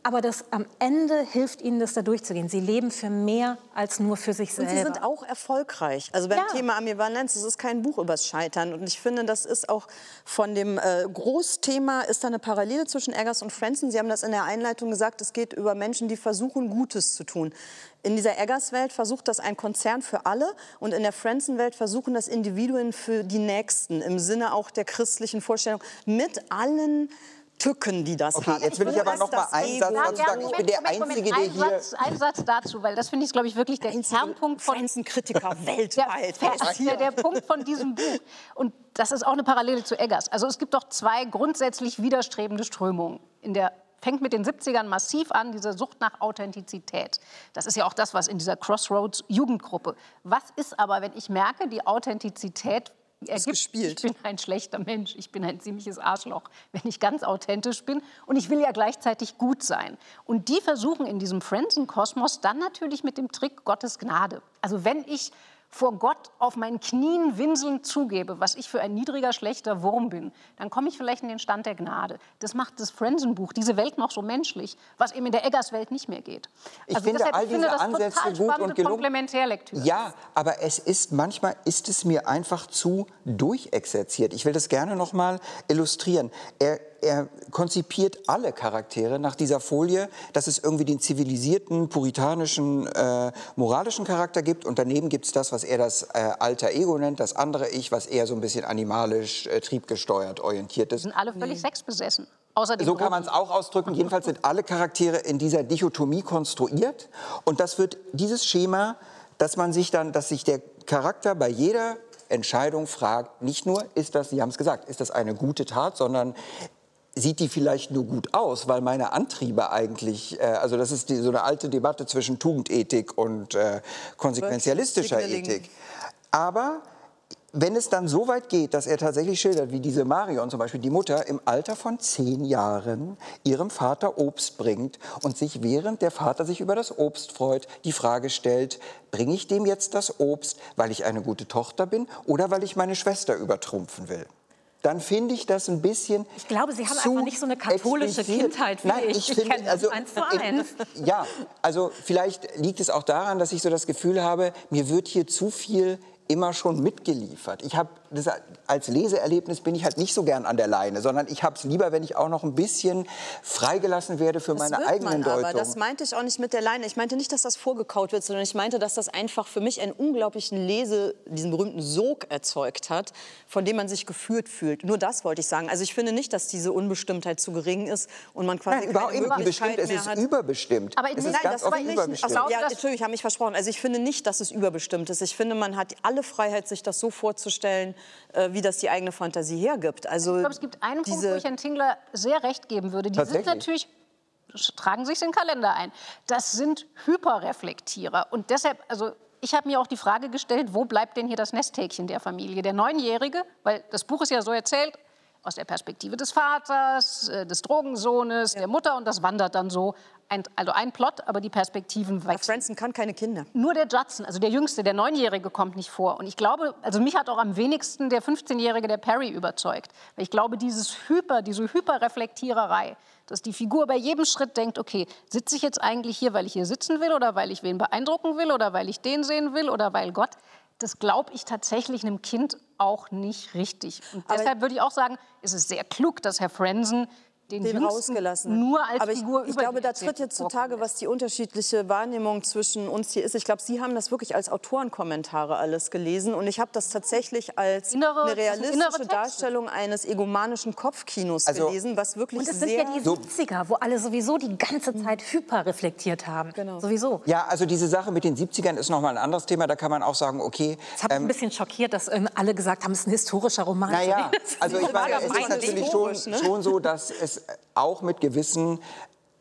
Aber das am Ende hilft ihnen, das da durchzugehen. Sie leben für mehr als nur für sich Und selber. sie sind auch erfolgreich. Also beim Ja. Thema Ambivalenz, es ist kein Buch übers Scheitern. Und ich finde, das ist auch von dem äh, Großthema, ist da eine Parallele zwischen Eggers und Franzen. Sie haben das in der Einleitung gesagt, es geht über Menschen, die versuchen, Gutes zu tun. In dieser Eggers-Welt versucht das ein Konzern für alle und in der Franzen-Welt versuchen das Individuen für die Nächsten, im Sinne auch der christlichen Vorstellung, mit allen Tücken, die das Okay, hat. jetzt will ich aber noch mal einen? Satz dazu sagen. Ich bin der Einzige, der ein hier- Satz, ein Satz dazu, weil das finde ich, glaube ich, wirklich der Kernpunkt von der, weltweit. Wer ist hier? der, der Punkt von diesem Buch. Und das ist auch eine Parallele zu Eggers. Also es gibt doch zwei grundsätzlich widerstrebende Strömungen. In der fängt mit den 70ern massiv an, diese Sucht nach Authentizität. Das ist ja auch das, was in dieser Crossroads Jugendgruppe. Was ist aber, wenn ich merke, die Authentizität ergibt, gespielt. ich bin ein schlechter Mensch, ich bin ein ziemliches Arschloch, wenn ich ganz authentisch bin. Und ich will ja gleichzeitig gut sein. Und die versuchen in diesem Friendsen-Kosmos dann natürlich mit dem Trick Gottes Gnade. Also wenn ich vor Gott auf meinen Knien winselnd zugebe, was ich für ein niedriger, schlechter Wurm bin, dann komme ich vielleicht in den Stand der Gnade. Das macht das Frenzen-Buch, diese Welt noch so menschlich, was eben in der Eggers-Welt nicht mehr geht. Ich also finde deshalb, all diese finde Ansätze gut und gelungen. Komplementärlektüre. Ja, aber es ist manchmal ist es mir einfach zu durchexerziert. Ich will das gerne noch mal illustrieren. Er er konzipiert alle Charaktere nach dieser Folie, dass es irgendwie den zivilisierten, puritanischen, äh, moralischen Charakter gibt. Und daneben gibt es das, was er das äh, alter Ego nennt, das andere Ich, was eher so ein bisschen animalisch, äh, triebgesteuert orientiert ist. Die sind alle völlig nee. sexbesessen. so kann man es auch ausdrücken. Jedenfalls sind alle Charaktere in dieser Dichotomie konstruiert. Und das wird dieses Schema, dass man sich dann, dass sich der Charakter bei jeder Entscheidung fragt, nicht nur, ist das, Sie haben es gesagt, ist das eine gute Tat, sondern sieht die vielleicht nur gut aus, weil meine Antriebe eigentlich, äh, also das ist die, so eine alte Debatte zwischen Tugendethik und äh, konsequenzialistischer Ethik. Aber wenn es dann so weit geht, dass er tatsächlich schildert, wie diese Marion zum Beispiel, die Mutter im Alter von zehn Jahren ihrem Vater Obst bringt und sich während der Vater sich über das Obst freut, die Frage stellt, bringe ich dem jetzt das Obst, weil ich eine gute Tochter bin oder weil ich meine Schwester übertrumpfen will? Dann finde ich das ein bisschen. Ich glaube, Sie haben einfach nicht so eine katholische explizit. Kindheit wie Nein, ich. ich finde, also, eins zu eins. Ja, also vielleicht liegt es auch daran, dass ich so das Gefühl habe, mir wird hier zu viel immer schon mitgeliefert. Ich habe das, als Leseerlebnis bin ich halt nicht so gern an der Leine, sondern ich habe es lieber, wenn ich auch noch ein bisschen freigelassen werde für das meine eigenen man Deutung. Aber das meinte ich auch nicht mit der Leine. Ich meinte nicht, dass das vorgekaut wird, sondern ich meinte, dass das einfach für mich einen unglaublichen Lese, diesen berühmten Sog erzeugt hat, von dem man sich geführt fühlt. Nur das wollte ich sagen. Also ich finde nicht, dass diese Unbestimmtheit zu gering ist und man quasi Nein, überhaupt keine bestimmt, es ist hat. überbestimmt. Aber es ist nein, ganz das war überbestimmt. Also, ja, Entschuldigung, ich habe mich versprochen. Also ich finde nicht, dass es überbestimmt ist. Ich finde, man hat alle Freiheit, sich das so vorzustellen, äh, wie das die eigene Fantasie hergibt. Also ich glaube, es gibt einen Punkt, wo ich Herrn Tingler sehr recht geben würde. Die sind natürlich tragen sich den Kalender ein. Das sind Hyperreflektierer. Und deshalb, also ich habe mir auch die Frage gestellt, wo bleibt denn hier das Nesthäkchen der Familie? Der Neunjährige, weil das Buch ist ja so erzählt, aus der Perspektive des Vaters, äh, des Drogensohnes, ja. der Mutter und das wandert dann so. Ein, also ein Plot, aber die Perspektiven wechseln. Franson kann keine Kinder. Nur der Judson, also der Jüngste, der Neunjährige, kommt nicht vor. Und ich glaube, also mich hat auch am wenigsten der 15-Jährige, der Perry, überzeugt. Weil ich glaube, dieses Hyper, diese Hyperreflektiererei, dass die Figur bei jedem Schritt denkt, okay, sitze ich jetzt eigentlich hier, weil ich hier sitzen will oder weil ich wen beeindrucken will oder weil ich den sehen will oder weil Gott, das glaube ich tatsächlich einem Kind auch nicht richtig. Und deshalb würde ich auch sagen, es ist sehr klug, dass Herr Frenzen den, den rausgelassen. Nur als Aber ich, Figur ich glaube, da tritt jetzt zutage, was die unterschiedliche Wahrnehmung zwischen uns hier ist. Ich glaube, Sie haben das wirklich als Autorenkommentare alles gelesen und ich habe das tatsächlich als innere, eine realistische Darstellung eines egomanischen Kopfkinos also, gelesen, was wirklich und es sind ja die 70er, wo alle sowieso die ganze Zeit hyperreflektiert haben. Genau. Sowieso. Ja, also diese Sache mit den 70ern ist noch mal ein anderes Thema. Da kann man auch sagen, okay. Das hat mich ähm, ein bisschen schockiert, dass ähm, alle gesagt haben, es ist ein historischer Roman. Naja, also ich meine, es ist natürlich schon, ne? schon so, dass es auch mit gewissen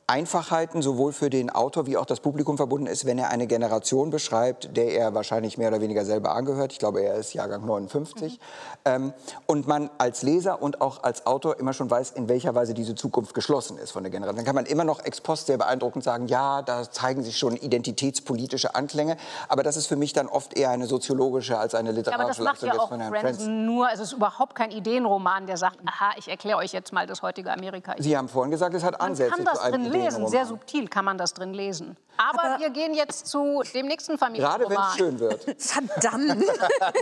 Einfachheiten sowohl für den Autor wie auch das Publikum verbunden ist, wenn er eine Generation beschreibt, der er wahrscheinlich mehr oder weniger selber angehört. Ich glaube, er ist Jahrgang 59. Mhm. Ähm, und man als Leser und auch als Autor immer schon weiß, in welcher Weise diese Zukunft geschlossen ist von der Generation. Dann kann man immer noch ex post sehr beeindruckend sagen, ja, da zeigen sich schon identitätspolitische Anklänge. Aber das ist für mich dann oft eher eine soziologische als eine literarische ja, aber das macht ja auch nur, es ist überhaupt kein Ideenroman, der sagt, aha, ich erkläre euch jetzt mal das heutige Amerika. Sie haben vorhin gesagt, es hat Ansätze zu einem lesen. Sehr subtil kann man das drin lesen. Aber, Aber wir gehen jetzt zu dem nächsten Familienroman. Gerade wenn es schön wird. Verdammt.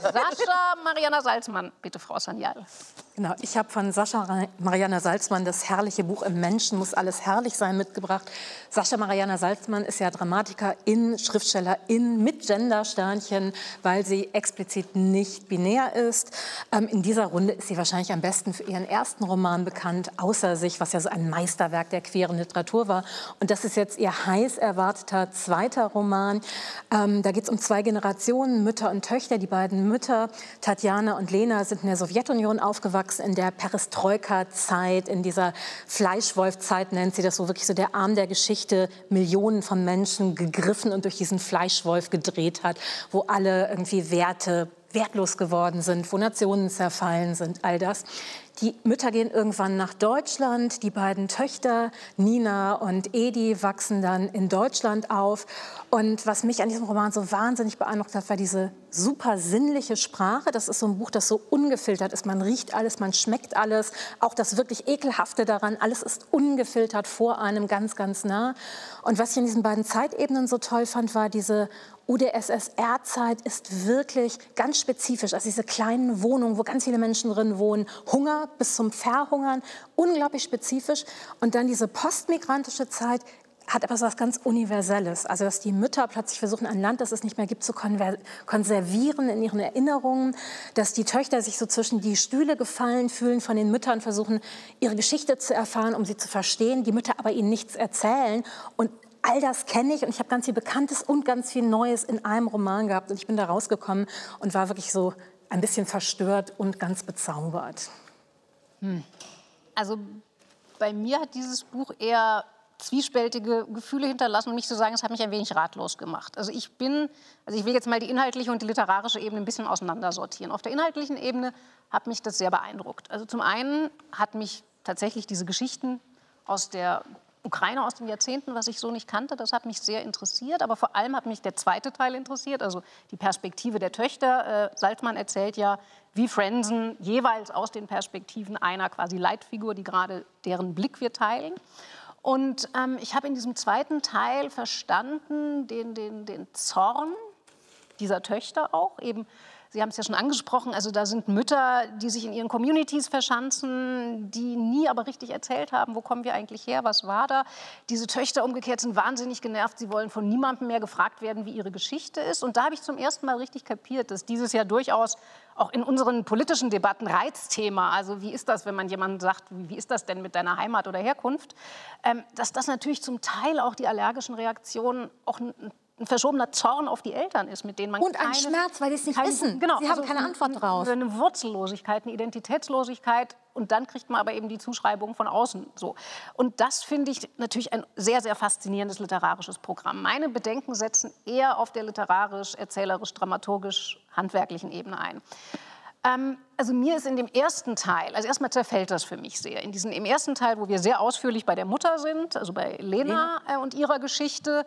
Sascha Mariana Salzmann. Bitte, Frau Sanyal. Genau, ich habe von Sascha Mariana Salzmann das herrliche Buch Im Menschen muss alles herrlich sein mitgebracht. Sascha Mariana Salzmann ist ja Dramatikerin, Schriftstellerin mit Gendersternchen, weil sie explizit nicht binär ist. Ähm, in dieser Runde ist sie wahrscheinlich am besten für ihren ersten Roman bekannt, Außer sich, was ja so ein Meisterwerk der queeren Literatur war. Und das ist jetzt ihr heiß erwarteter zweiter Roman. Ähm, da geht es um zwei Generationen, Mütter und Töchter. Die beiden Mütter, Tatjana und Lena, sind in der Sowjetunion aufgewachsen aufgewachsen in der Perestroika-Zeit, in dieser Fleischwolf-Zeit nennt sie das so, wirklich so der Arm der Geschichte, Millionen von Menschen gegriffen und durch diesen Fleischwolf gedreht hat, wo alle irgendwie Werte wertlos geworden sind, wo Nationen zerfallen sind, all das. Die Mütter gehen irgendwann nach Deutschland. Die beiden Töchter, Nina und Edi, wachsen dann in Deutschland auf. Und was mich an diesem Roman so wahnsinnig beeindruckt hat, war diese super sinnliche Sprache. Das ist so ein Buch, das so ungefiltert ist. Man riecht alles, man schmeckt alles. Auch das wirklich Ekelhafte daran. Alles ist ungefiltert vor einem ganz, ganz nah. Und was ich in diesen beiden Zeitebenen so toll fand, war diese UdSSR-Zeit ist wirklich ganz spezifisch. Also diese kleinen Wohnungen, wo ganz viele Menschen drin wohnen, Hunger bis zum Verhungern, unglaublich spezifisch. Und dann diese postmigrantische Zeit hat etwas was ganz Universelles. Also dass die Mütter plötzlich versuchen, ein Land, das es nicht mehr gibt, zu konservieren in ihren Erinnerungen. Dass die Töchter sich so zwischen die Stühle gefallen fühlen von den Müttern, versuchen, ihre Geschichte zu erfahren, um sie zu verstehen. Die Mütter aber ihnen nichts erzählen. Und all das kenne ich und ich habe ganz viel Bekanntes und ganz viel Neues in einem Roman gehabt. Und ich bin da rausgekommen und war wirklich so ein bisschen verstört und ganz bezaubert. Hm. Also bei mir hat dieses Buch eher zwiespältige Gefühle hinterlassen und nicht zu sagen, es hat mich ein wenig ratlos gemacht. Also ich bin, also ich will jetzt mal die inhaltliche und die literarische Ebene ein bisschen auseinandersortieren. Auf der inhaltlichen Ebene hat mich das sehr beeindruckt. Also zum einen hat mich tatsächlich diese Geschichten aus der Ukraine aus den Jahrzehnten, was ich so nicht kannte. Das hat mich sehr interessiert. Aber vor allem hat mich der zweite Teil interessiert, also die Perspektive der Töchter. Äh, Salzmann erzählt ja, wie Frenzen jeweils aus den Perspektiven einer quasi Leitfigur, die gerade deren Blick wir teilen. Und ähm, ich habe in diesem zweiten Teil verstanden den, den, den Zorn dieser Töchter auch, eben Sie haben es ja schon angesprochen, also da sind Mütter, die sich in ihren Communities verschanzen, die nie aber richtig erzählt haben, wo kommen wir eigentlich her, was war da. Diese Töchter umgekehrt sind wahnsinnig genervt, sie wollen von niemandem mehr gefragt werden, wie ihre Geschichte ist. Und da habe ich zum ersten Mal richtig kapiert, dass dieses ja durchaus auch in unseren politischen Debatten Reizthema, also wie ist das, wenn man jemandem sagt, wie ist das denn mit deiner Heimat oder Herkunft, ähm, dass das natürlich zum Teil auch die allergischen Reaktionen auch ein ein verschobener Zorn auf die Eltern ist, mit denen man und keine, ein Schmerz, weil sie es nicht keine, wissen. Genau, sie also haben keine Antwort drauf. Eine Wurzellosigkeit, eine Identitätslosigkeit und dann kriegt man aber eben die Zuschreibung von außen. So und das finde ich natürlich ein sehr sehr faszinierendes literarisches Programm. Meine Bedenken setzen eher auf der literarisch, erzählerisch, dramaturgisch, handwerklichen Ebene ein. Ähm, also mir ist in dem ersten Teil, also erstmal zerfällt das für mich sehr. In diesem, Im ersten Teil, wo wir sehr ausführlich bei der Mutter sind, also bei Lena, Lena. Äh, und ihrer Geschichte,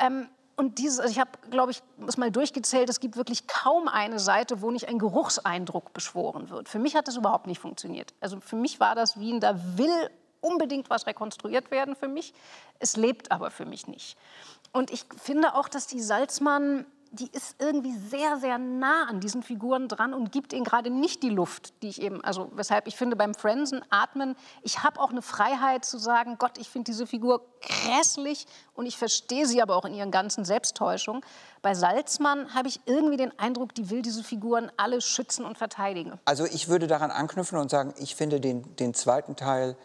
ähm, und dieses, also ich habe, glaube ich, es mal durchgezählt, es gibt wirklich kaum eine Seite, wo nicht ein Geruchseindruck beschworen wird. Für mich hat das überhaupt nicht funktioniert. Also für mich war das Wien, da will unbedingt was rekonstruiert werden für mich. Es lebt aber für mich nicht. Und ich finde auch, dass die Salzmann die ist irgendwie sehr, sehr nah an diesen Figuren dran und gibt ihnen gerade nicht die Luft, die ich eben, also weshalb ich finde, beim Frenzen atmen, ich habe auch eine Freiheit zu sagen, Gott, ich finde diese Figur grässlich und ich verstehe sie aber auch in ihren ganzen Selbsttäuschungen. Bei Salzmann habe ich irgendwie den Eindruck, die will diese Figuren alle schützen und verteidigen. Also ich würde daran anknüpfen und sagen, ich finde den, den zweiten Teil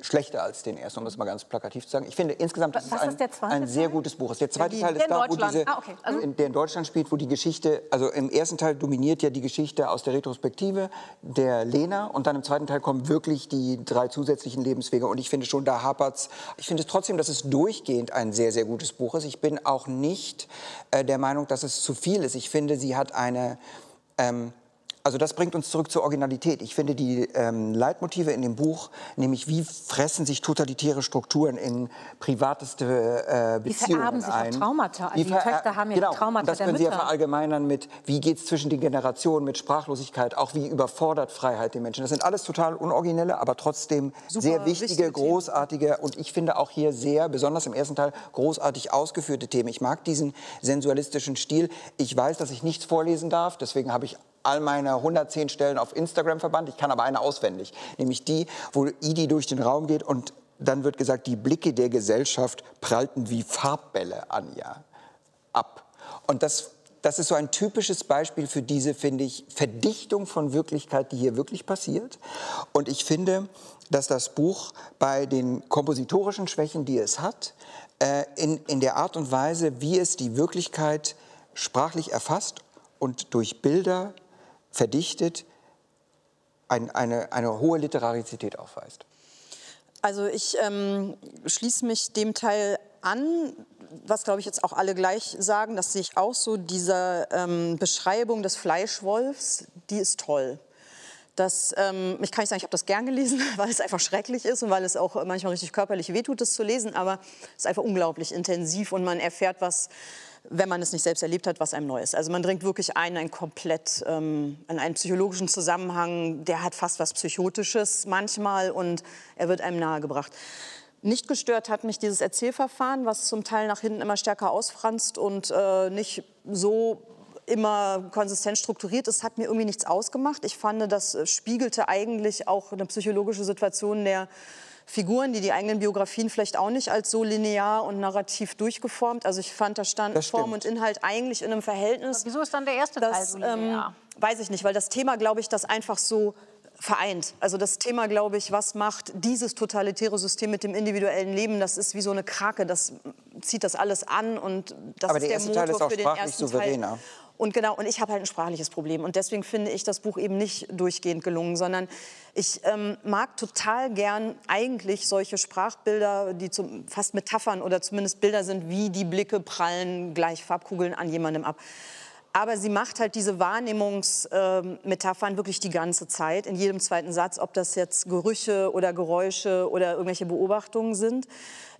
schlechter als den ersten, um das mal ganz plakativ zu sagen. Ich finde insgesamt das ist ein, ist ein sehr gutes Buch. Der zweite Teil ist da, wo diese, ah, okay. also in, der in Deutschland spielt, wo die Geschichte, also im ersten Teil dominiert ja die Geschichte aus der Retrospektive der Lena und dann im zweiten Teil kommen wirklich die drei zusätzlichen Lebenswege und ich finde schon, da hapert's. Ich finde trotzdem, dass es durchgehend ein sehr, sehr gutes Buch ist. Ich bin auch nicht äh, der Meinung, dass es zu viel ist. Ich finde, sie hat eine ähm, also das bringt uns zurück zur Originalität. Ich finde die ähm, Leitmotive in dem Buch, nämlich wie fressen sich totalitäre Strukturen in privateste äh, Beziehungen die vererben sich ein. Traumata. Also die, Töchter haben ja genau. Traumata Und das können Sie ja verallgemeinern mit, wie geht es zwischen den Generationen, mit Sprachlosigkeit, auch wie überfordert Freiheit den Menschen. Das sind alles total unoriginelle, aber trotzdem Super sehr wichtige, wichtige großartige und ich finde auch hier sehr, besonders im ersten Teil, großartig ausgeführte Themen. Ich mag diesen sensualistischen Stil. Ich weiß, dass ich nichts vorlesen darf, deswegen habe ich all meine 110 Stellen auf Instagram verbannt. Ich kann aber eine auswendig, nämlich die, wo Idi durch den Raum geht und dann wird gesagt, die Blicke der Gesellschaft prallten wie Farbbälle an ihr ab. Und das, das ist so ein typisches Beispiel für diese, finde ich, Verdichtung von Wirklichkeit, die hier wirklich passiert. Und ich finde, dass das Buch bei den kompositorischen Schwächen, die es hat, äh, in, in der Art und Weise, wie es die Wirklichkeit sprachlich erfasst und durch Bilder verdichtet, ein, eine, eine hohe Literarizität aufweist. Also ich ähm, schließe mich dem Teil an, was glaube ich jetzt auch alle gleich sagen, das sehe ich auch so, diese ähm, Beschreibung des Fleischwolfs, die ist toll. Das, ähm, ich kann nicht sagen, ich habe das gern gelesen, weil es einfach schrecklich ist und weil es auch manchmal richtig körperlich wehtut, das zu lesen. Aber es ist einfach unglaublich intensiv und man erfährt was, wenn man es nicht selbst erlebt hat, was einem neu ist. Also man dringt wirklich ein, ein komplett ähm, in einen psychologischen Zusammenhang, der hat fast was Psychotisches manchmal und er wird einem nahegebracht. Nicht gestört hat mich dieses Erzählverfahren, was zum Teil nach hinten immer stärker ausfranst und äh, nicht so immer konsistent strukturiert ist, hat mir irgendwie nichts ausgemacht. Ich fand, das spiegelte eigentlich auch eine psychologische Situation der Figuren, die die eigenen Biografien vielleicht auch nicht als so linear und narrativ durchgeformt. Also ich fand, da stand Form und Inhalt eigentlich in einem Verhältnis. Aber wieso ist dann der erste das, Teil so linear? Ähm, weiß ich nicht, weil das Thema, glaube ich, das einfach so vereint. Also das Thema, glaube ich, was macht dieses totalitäre System mit dem individuellen Leben? Das ist wie so eine Krake, das zieht das alles an und das Aber ist der, der Motor Motor Teil ist auch für den ersten souveräner. Teil. Und genau, und ich habe halt ein sprachliches Problem. Und deswegen finde ich das Buch eben nicht durchgehend gelungen, sondern ich ähm, mag total gern eigentlich solche Sprachbilder, die zum, fast Metaphern oder zumindest Bilder sind, wie die Blicke prallen gleich Farbkugeln an jemandem ab. Aber sie macht halt diese Wahrnehmungsmetaphern äh, wirklich die ganze Zeit, in jedem zweiten Satz, ob das jetzt Gerüche oder Geräusche oder irgendwelche Beobachtungen sind.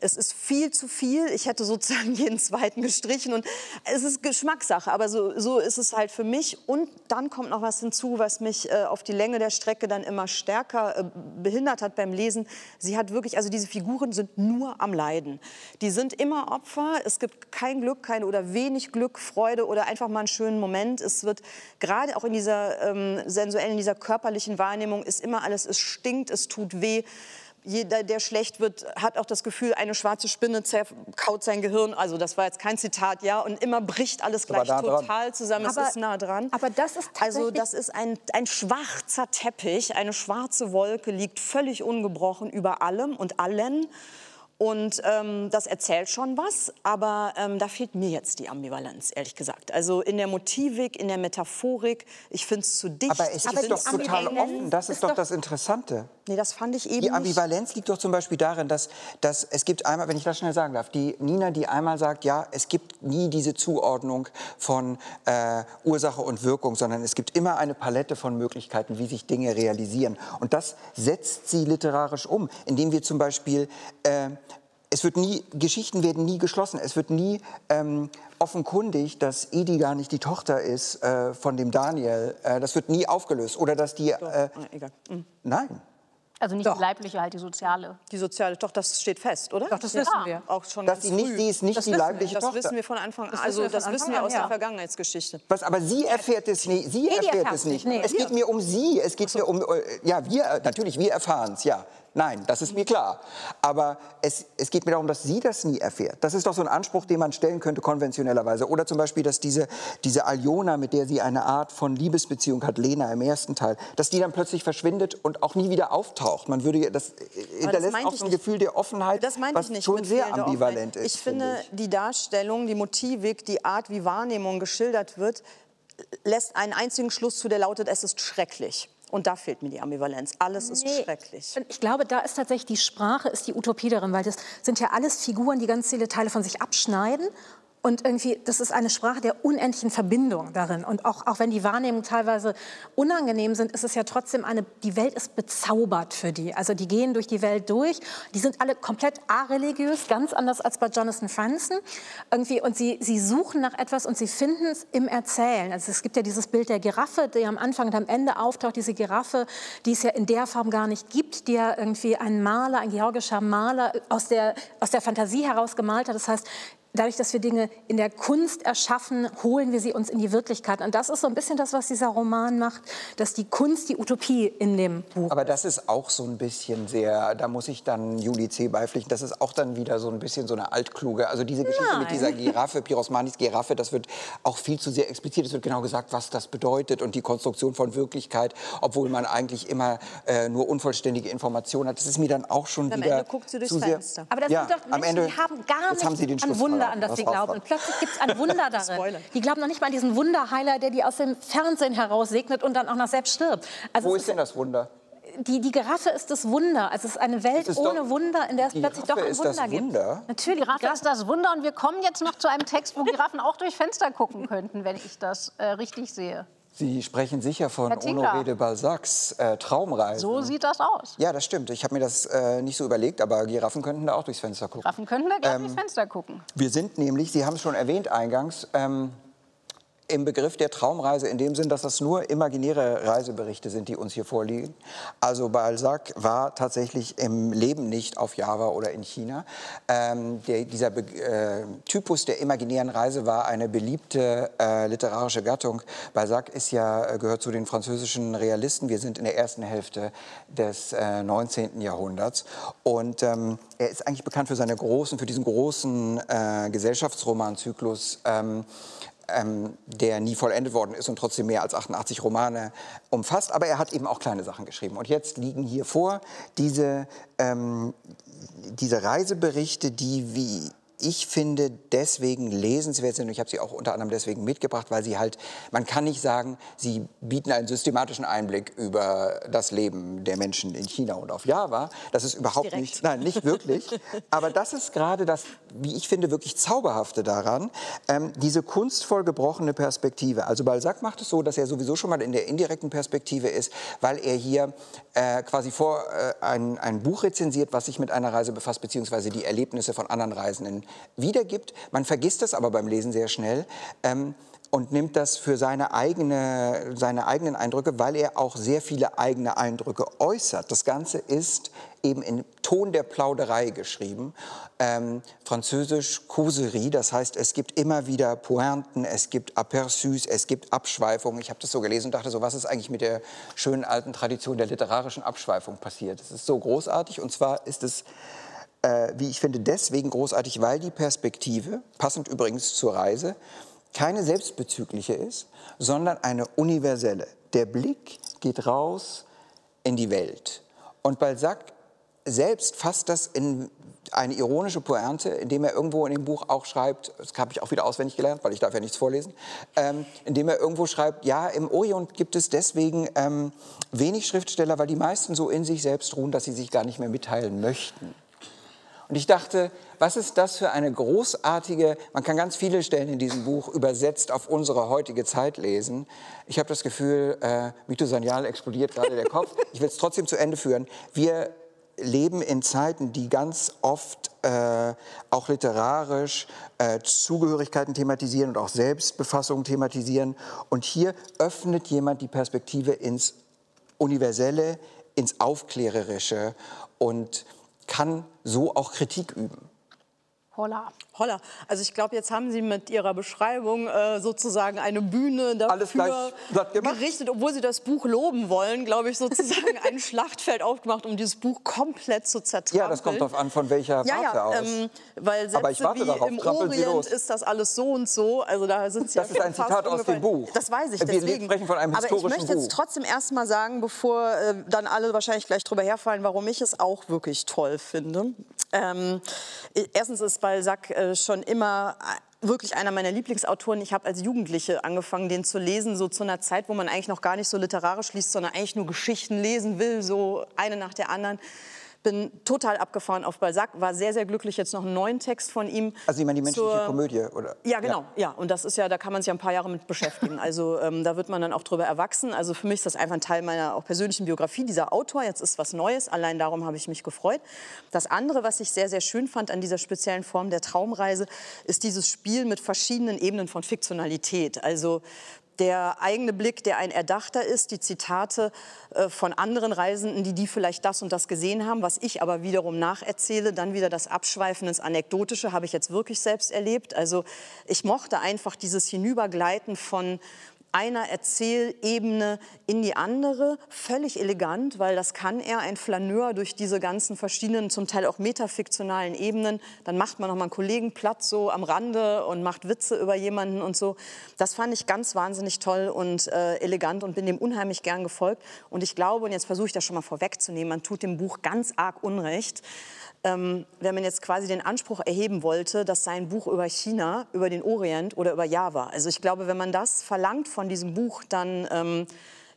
Es ist viel zu viel. Ich hätte sozusagen jeden zweiten gestrichen und es ist Geschmackssache, aber so, so ist es halt für mich. Und dann kommt noch was hinzu, was mich äh, auf die Länge der Strecke dann immer stärker äh, behindert hat beim Lesen. Sie hat wirklich, also diese Figuren sind nur am Leiden. Die sind immer Opfer. Es gibt kein Glück, keine oder wenig Glück, Freude oder einfach mal einen schönen Moment. Es wird gerade auch in dieser ähm, sensuellen, in dieser körperlichen Wahrnehmung ist immer alles, es stinkt, es tut weh jeder, der schlecht wird, hat auch das Gefühl, eine schwarze Spinne zerkaut sein Gehirn. Also das war jetzt kein Zitat, ja. Und immer bricht alles gleich total dran. zusammen. Aber, es ist nah dran. Aber das ist Also das ist ein, ein schwarzer Teppich, eine schwarze Wolke liegt völlig ungebrochen über allem und allen. Und ähm, das erzählt schon was, aber ähm, da fehlt mir jetzt die Ambivalenz, ehrlich gesagt. Also in der Motivik, in der Metaphorik, ich finde es zu dicht. Aber es aber ist doch total offen, das ist, ist doch das Interessante. Nee, das fand ich eben Die Ambivalenz nicht. liegt doch zum Beispiel darin, dass, dass es gibt einmal, wenn ich das schnell sagen darf, die Nina, die einmal sagt, ja, es gibt nie diese Zuordnung von äh, Ursache und Wirkung, sondern es gibt immer eine Palette von Möglichkeiten, wie sich Dinge realisieren. Und das setzt sie literarisch um, indem wir zum Beispiel äh, es wird nie, Geschichten werden nie geschlossen. Es wird nie ähm, offenkundig, dass Edi gar nicht die Tochter ist äh, von dem Daniel. Äh, das wird nie aufgelöst. Oder dass die. Äh, egal. Mhm. Nein. Also nicht Doch. die leibliche, halt die soziale. Die soziale, doch, das steht fest, oder? Doch, das wissen wir. Auch schon Dass sie nicht, sie ist nicht Das die wissen wir. leibliche Das Tochter. wissen wir von Anfang an. Das Also wissen wir das wissen wir an, aus ja. der Vergangenheitsgeschichte. Was, aber sie erfährt es nicht. Sie erfährt erfährt es nicht. nicht, nee. Es geht mir um sie. Es geht mir um. äh, Ja, wir, äh, natürlich, wir erfahren es, ja. Nein, das ist mir klar. Aber es, es geht mir darum, dass sie das nie erfährt. Das ist doch so ein Anspruch, den man stellen könnte konventionellerweise. Oder zum Beispiel, dass diese, diese Aljona, mit der sie eine Art von Liebesbeziehung hat, Lena im ersten Teil, dass die dann plötzlich verschwindet und auch nie wieder auftaucht. Man würde, das hinterlässt auch so ein. Gefühl der Offenheit, Das was ich nicht. schon sehr ambivalent ist. Ich finde, ich. die Darstellung, die Motivik, die Art, wie Wahrnehmung geschildert wird, lässt einen einzigen Schluss zu, der lautet, es ist schrecklich. Und da fehlt mir die Ambivalenz. Alles ist Nee. schrecklich. Ich glaube, da ist tatsächlich die Sprache ist die Utopie darin, weil das sind ja alles Figuren, die ganz viele Teile von sich abschneiden. Und irgendwie, das ist eine Sprache der unendlichen Verbindung darin. Und auch, auch wenn die Wahrnehmungen teilweise unangenehm sind, ist es ja trotzdem eine, die Welt ist bezaubert für die. Also die gehen durch die Welt durch. Die sind alle komplett areligiös, ganz anders als bei Jonathan Franzen. Irgendwie, und sie, sie suchen nach etwas und sie finden es im Erzählen. Also es gibt ja dieses Bild der Giraffe, die am Anfang und am Ende auftaucht. Diese Giraffe, die es ja in der Form gar nicht gibt, die ja irgendwie ein Maler, ein georgischer Maler aus der, aus der Fantasie heraus gemalt hat. Das heißt, dadurch, dass wir Dinge in der Kunst erschaffen, holen wir sie uns in die Wirklichkeit. Und das ist so ein bisschen das, was dieser Roman macht, dass die Kunst die Utopie in dem Buch. Aber das ist auch so ein bisschen sehr, da muss ich dann Juli C. beipflichten, das ist auch dann wieder so ein bisschen so eine altkluge, also diese Geschichte mit Nein. dieser Giraffe, Pirosmanis Giraffe, das wird auch viel zu sehr explizit, es wird genau gesagt, was das bedeutet und die Konstruktion von Wirklichkeit, obwohl man eigentlich immer äh, nur unvollständige Informationen hat. Das ist mir dann auch schon Am wieder Ende guckt sie durchs zu sehr, Fenster. Aber das ja, sind doch am Menschen, Ende, die haben gar jetzt haben Sie den an Schluss Wunder, an das sie glauben. Und plötzlich gibt es ein Wunder darin. Spoiler. Die glauben noch nicht mal an diesen Wunderheiler, der die aus dem Fernsehen heraus segnet und dann auch noch selbst stirbt. Also Wo ist denn das Wunder? die, die Giraffe ist das Wunder. Also es ist eine Welt ist ohne doch- Wunder, in der es plötzlich Giraffe doch ein ist das Wunder gibt. Wunder? Natürlich, Die Giraffe ist das Wunder und wir kommen jetzt noch zu einem Text, wo Giraffen auch durch Fenster gucken könnten, wenn ich das äh, richtig sehe. Sie sprechen sicher von. Honoré de Balzacs äh, Traumreise. So sieht das aus. Ja, das stimmt. Ich habe mir das äh, nicht so überlegt, aber Giraffen könnten da auch durchs Fenster gucken. Giraffen könnten da gerne durchs Fenster gucken. Wir sind nämlich, Sie haben es schon erwähnt eingangs, ähm, im Begriff der Traumreise in dem Sinn, dass das nur imaginäre Reiseberichte sind, die uns hier vorliegen. Also Balzac war tatsächlich im Leben nicht auf Java oder in China. Ähm, der, dieser Be äh, Typus der imaginären Reise war eine beliebte äh, literarische Gattung. Balzac ist ja, äh, gehört zu den französischen Realisten. Wir sind in der ersten Hälfte des äh, 19. Jahrhunderts. Und ähm, er ist eigentlich bekannt für seine großen, für diesen großen äh, Gesellschaftsromanzyklus. Ähm, ähm, der nie vollendet worden ist und trotzdem mehr als 88 Romane umfasst. Aber er hat eben auch kleine Sachen geschrieben. Und jetzt liegen hier vor diese, ähm, diese Reiseberichte, die, wie ich finde, deswegen lesenswert sind. Und ich habe sie auch unter anderem deswegen mitgebracht, weil sie halt, man kann nicht sagen, sie bieten einen systematischen Einblick über das Leben der Menschen in China und auf Java. Das ist überhaupt nicht, nein, nicht wirklich. Aber das ist gerade das, wie ich finde, wirklich Zauberhafte daran, ähm, diese kunstvoll gebrochene Perspektive. Also Balzac macht es so, dass er sowieso schon mal in der indirekten Perspektive ist, weil er hier äh, quasi vor äh, ein, ein Buch rezensiert, was sich mit einer Reise befasst, beziehungsweise die Erlebnisse von anderen Reisenden wiedergibt. Man vergisst das aber beim Lesen sehr schnell. Ähm, und nimmt das für seine, eigene, seine eigenen Eindrücke, weil er auch sehr viele eigene Eindrücke äußert. Das Ganze ist eben in Ton der Plauderei geschrieben, ähm, französisch Causerie, das heißt, es gibt immer wieder Pointen, es gibt Aperçus, es gibt Abschweifungen. Ich habe das so gelesen und dachte so, was ist eigentlich mit der schönen alten Tradition der literarischen Abschweifung passiert? Es ist so großartig und zwar ist es äh, wie ich finde, deswegen großartig, weil die Perspektive, passend übrigens zur Reise, keine selbstbezügliche ist, sondern eine universelle. Der Blick geht raus in die Welt. Und Balzac selbst fasst das in eine ironische Pointe, indem er irgendwo in dem Buch auch schreibt, das habe ich auch wieder auswendig gelernt, weil ich darf ja nichts vorlesen, ähm, indem er irgendwo schreibt, ja, im Orient gibt es deswegen ähm, wenig Schriftsteller, weil die meisten so in sich selbst ruhen, dass sie sich gar nicht mehr mitteilen möchten. Und ich dachte, was ist das für eine großartige, man kann ganz viele Stellen in diesem Buch übersetzt auf unsere heutige Zeit lesen. Ich habe das Gefühl, äh, Mito Sanyal explodiert gerade der Kopf. Ich will es trotzdem zu Ende führen. Wir leben in Zeiten, die ganz oft äh, auch literarisch äh, Zugehörigkeiten thematisieren und auch Selbstbefassung thematisieren. Und hier öffnet jemand die Perspektive ins Universelle, ins Aufklärerische und kann so auch Kritik üben. Holla. Holla. Also ich glaube, jetzt haben Sie mit Ihrer Beschreibung äh, sozusagen eine Bühne dafür Alles gleich glatt gemacht? gerichtet, obwohl Sie das Buch loben wollen, glaube ich, sozusagen ein Schlachtfeld aufgemacht, um dieses Buch komplett zu zertrampeln. Ja, das kommt darauf an, von welcher Ja, Warte ja, aus. ähm, weil Sätze Aber ich warte wie darauf. im Trampeln Sie Orient los. ist das alles so und so. Also da sind Sie Das ja ist ein Zitat aus dem Buch. Das weiß ich, Wir deswegen. sprechen von einem Aber ich historischen möchte jetzt Buch. trotzdem erst mal sagen, bevor äh, dann alle wahrscheinlich gleich drüber herfallen, warum ich es auch wirklich toll finde. Ähm, erstens ist Balzac äh, schon immer äh, wirklich einer meiner Lieblingsautoren. Ich habe als Jugendliche angefangen, den zu lesen, so zu einer Zeit, wo man eigentlich noch gar nicht so literarisch liest, sondern eigentlich nur Geschichten lesen will, so eine nach der anderen. Bin total abgefahren auf Balzac, war sehr, sehr glücklich, jetzt noch einen neuen Text von ihm. also ich meine die menschliche zur- Komödie, oder? ja, genau. Ja. und das ist ja, da kann man sich ja ein paar Jahre mit beschäftigen. Also ähm, da wird man dann auch drüber erwachsen. Also für mich ist das einfach ein Teil meiner auch persönlichen Biografie, dieser Autor. Jetzt ist was Neues. Allein darum habe ich mich gefreut. Das andere, was ich sehr, sehr schön fand an dieser speziellen Form der Traumreise, ist dieses Spiel mit verschiedenen Ebenen von Fiktionalität. Also der eigene Blick, der ein erdachter ist, die Zitate äh, von anderen Reisenden, die die vielleicht das und das gesehen haben, was ich aber wiederum nacherzähle, dann wieder das Abschweifen ins Anekdotische, habe ich jetzt wirklich selbst erlebt. Also ich mochte einfach dieses Hinübergleiten von einer Erzählebene in die andere, völlig elegant, weil das kann er, ein Flaneur durch diese ganzen verschiedenen, zum Teil auch metafiktionalen Ebenen. Dann macht man noch mal einen Kollegen platt so am Rande und macht Witze über jemanden und so. Das fand ich ganz wahnsinnig toll und äh, elegant und bin dem unheimlich gern gefolgt. Und ich glaube, und jetzt versuche ich das schon mal vorwegzunehmen, man tut dem Buch ganz arg Unrecht ähm, wenn man jetzt quasi den Anspruch erheben wollte, dass sein Buch über China, über den Orient oder über Java, also ich glaube, wenn man das verlangt von diesem Buch, dann ähm,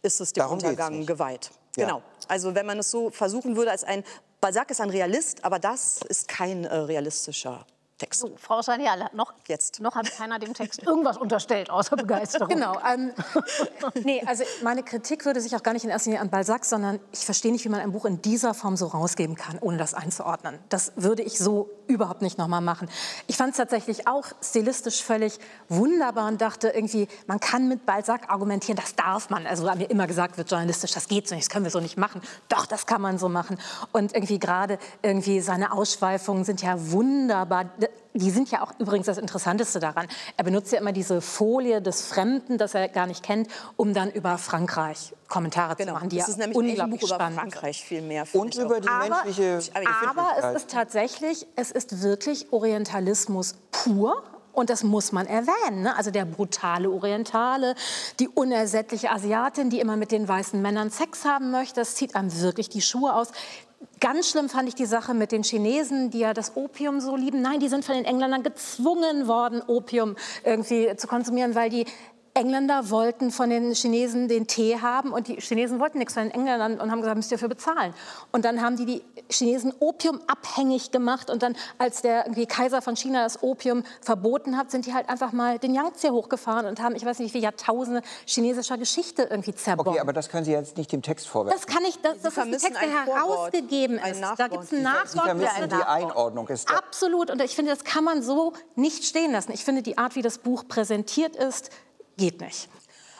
ist es dem Darum Untergang geweiht. Ja. Genau. Also wenn man es so versuchen würde als ein, Balzac ist ein Realist, aber das ist kein äh, realistischer Text. So, Frau Sanial, noch, Jetzt. noch hat keiner dem Text irgendwas unterstellt, außer Begeisterung. Genau. Ähm, nee, also meine Kritik würde sich auch gar nicht in erster Linie an Balzac, sondern ich verstehe nicht, wie man ein Buch in dieser Form so rausgeben kann, ohne das einzuordnen. Das würde ich so überhaupt nicht nochmal machen. Ich fand es tatsächlich auch stilistisch völlig wunderbar und dachte irgendwie, man kann mit Balzac argumentieren, das darf man. Also mir immer gesagt wird journalistisch, das geht so nicht, das können wir so nicht machen. Doch, das kann man so machen. Und irgendwie gerade irgendwie seine Ausschweifungen sind ja wunderbar die sind ja auch übrigens das Interessanteste daran. Er benutzt ja immer diese Folie des Fremden, das er gar nicht kennt, um dann über Frankreich Kommentare zu machen, die das ja ist nämlich ein unglaublich Buch über spannend Frankreich viel mehr. Und über die aber, menschliche aber es ist tatsächlich, es ist wirklich Orientalismus pur. Und das muss man erwähnen. Ne? Also der brutale Orientale, die unersättliche Asiatin, die immer mit den weißen Männern Sex haben möchte, das zieht einem wirklich die Schuhe aus. Ganz schlimm fand ich die Sache mit den Chinesen, die ja das Opium so lieben. Nein, die sind von den Engländern gezwungen worden, Opium irgendwie zu konsumieren, weil die Engländer wollten von den Chinesen den Tee haben und die Chinesen wollten nichts von den Engländern und haben gesagt, müsst ihr dafür bezahlen. Und dann haben die die Chinesen Opium abhängig gemacht und dann, als der irgendwie Kaiser von China das Opium verboten hat, sind die halt einfach mal den Yangtze hochgefahren und haben, ich weiß nicht, wie viele Jahrtausende chinesischer Geschichte irgendwie zerbombt. Okay, aber das können Sie jetzt nicht dem Text vorwerfen. das kann ich, das, das ist ein Text, der ein herausgegeben ein ist. Da gibt es einen Sie Nachwort. Sie vermissen der- die Einordnung. Ist Absolut. Und ich finde, das kann man so nicht stehen lassen. Ich finde, die Art, wie das Buch präsentiert ist, geht nicht.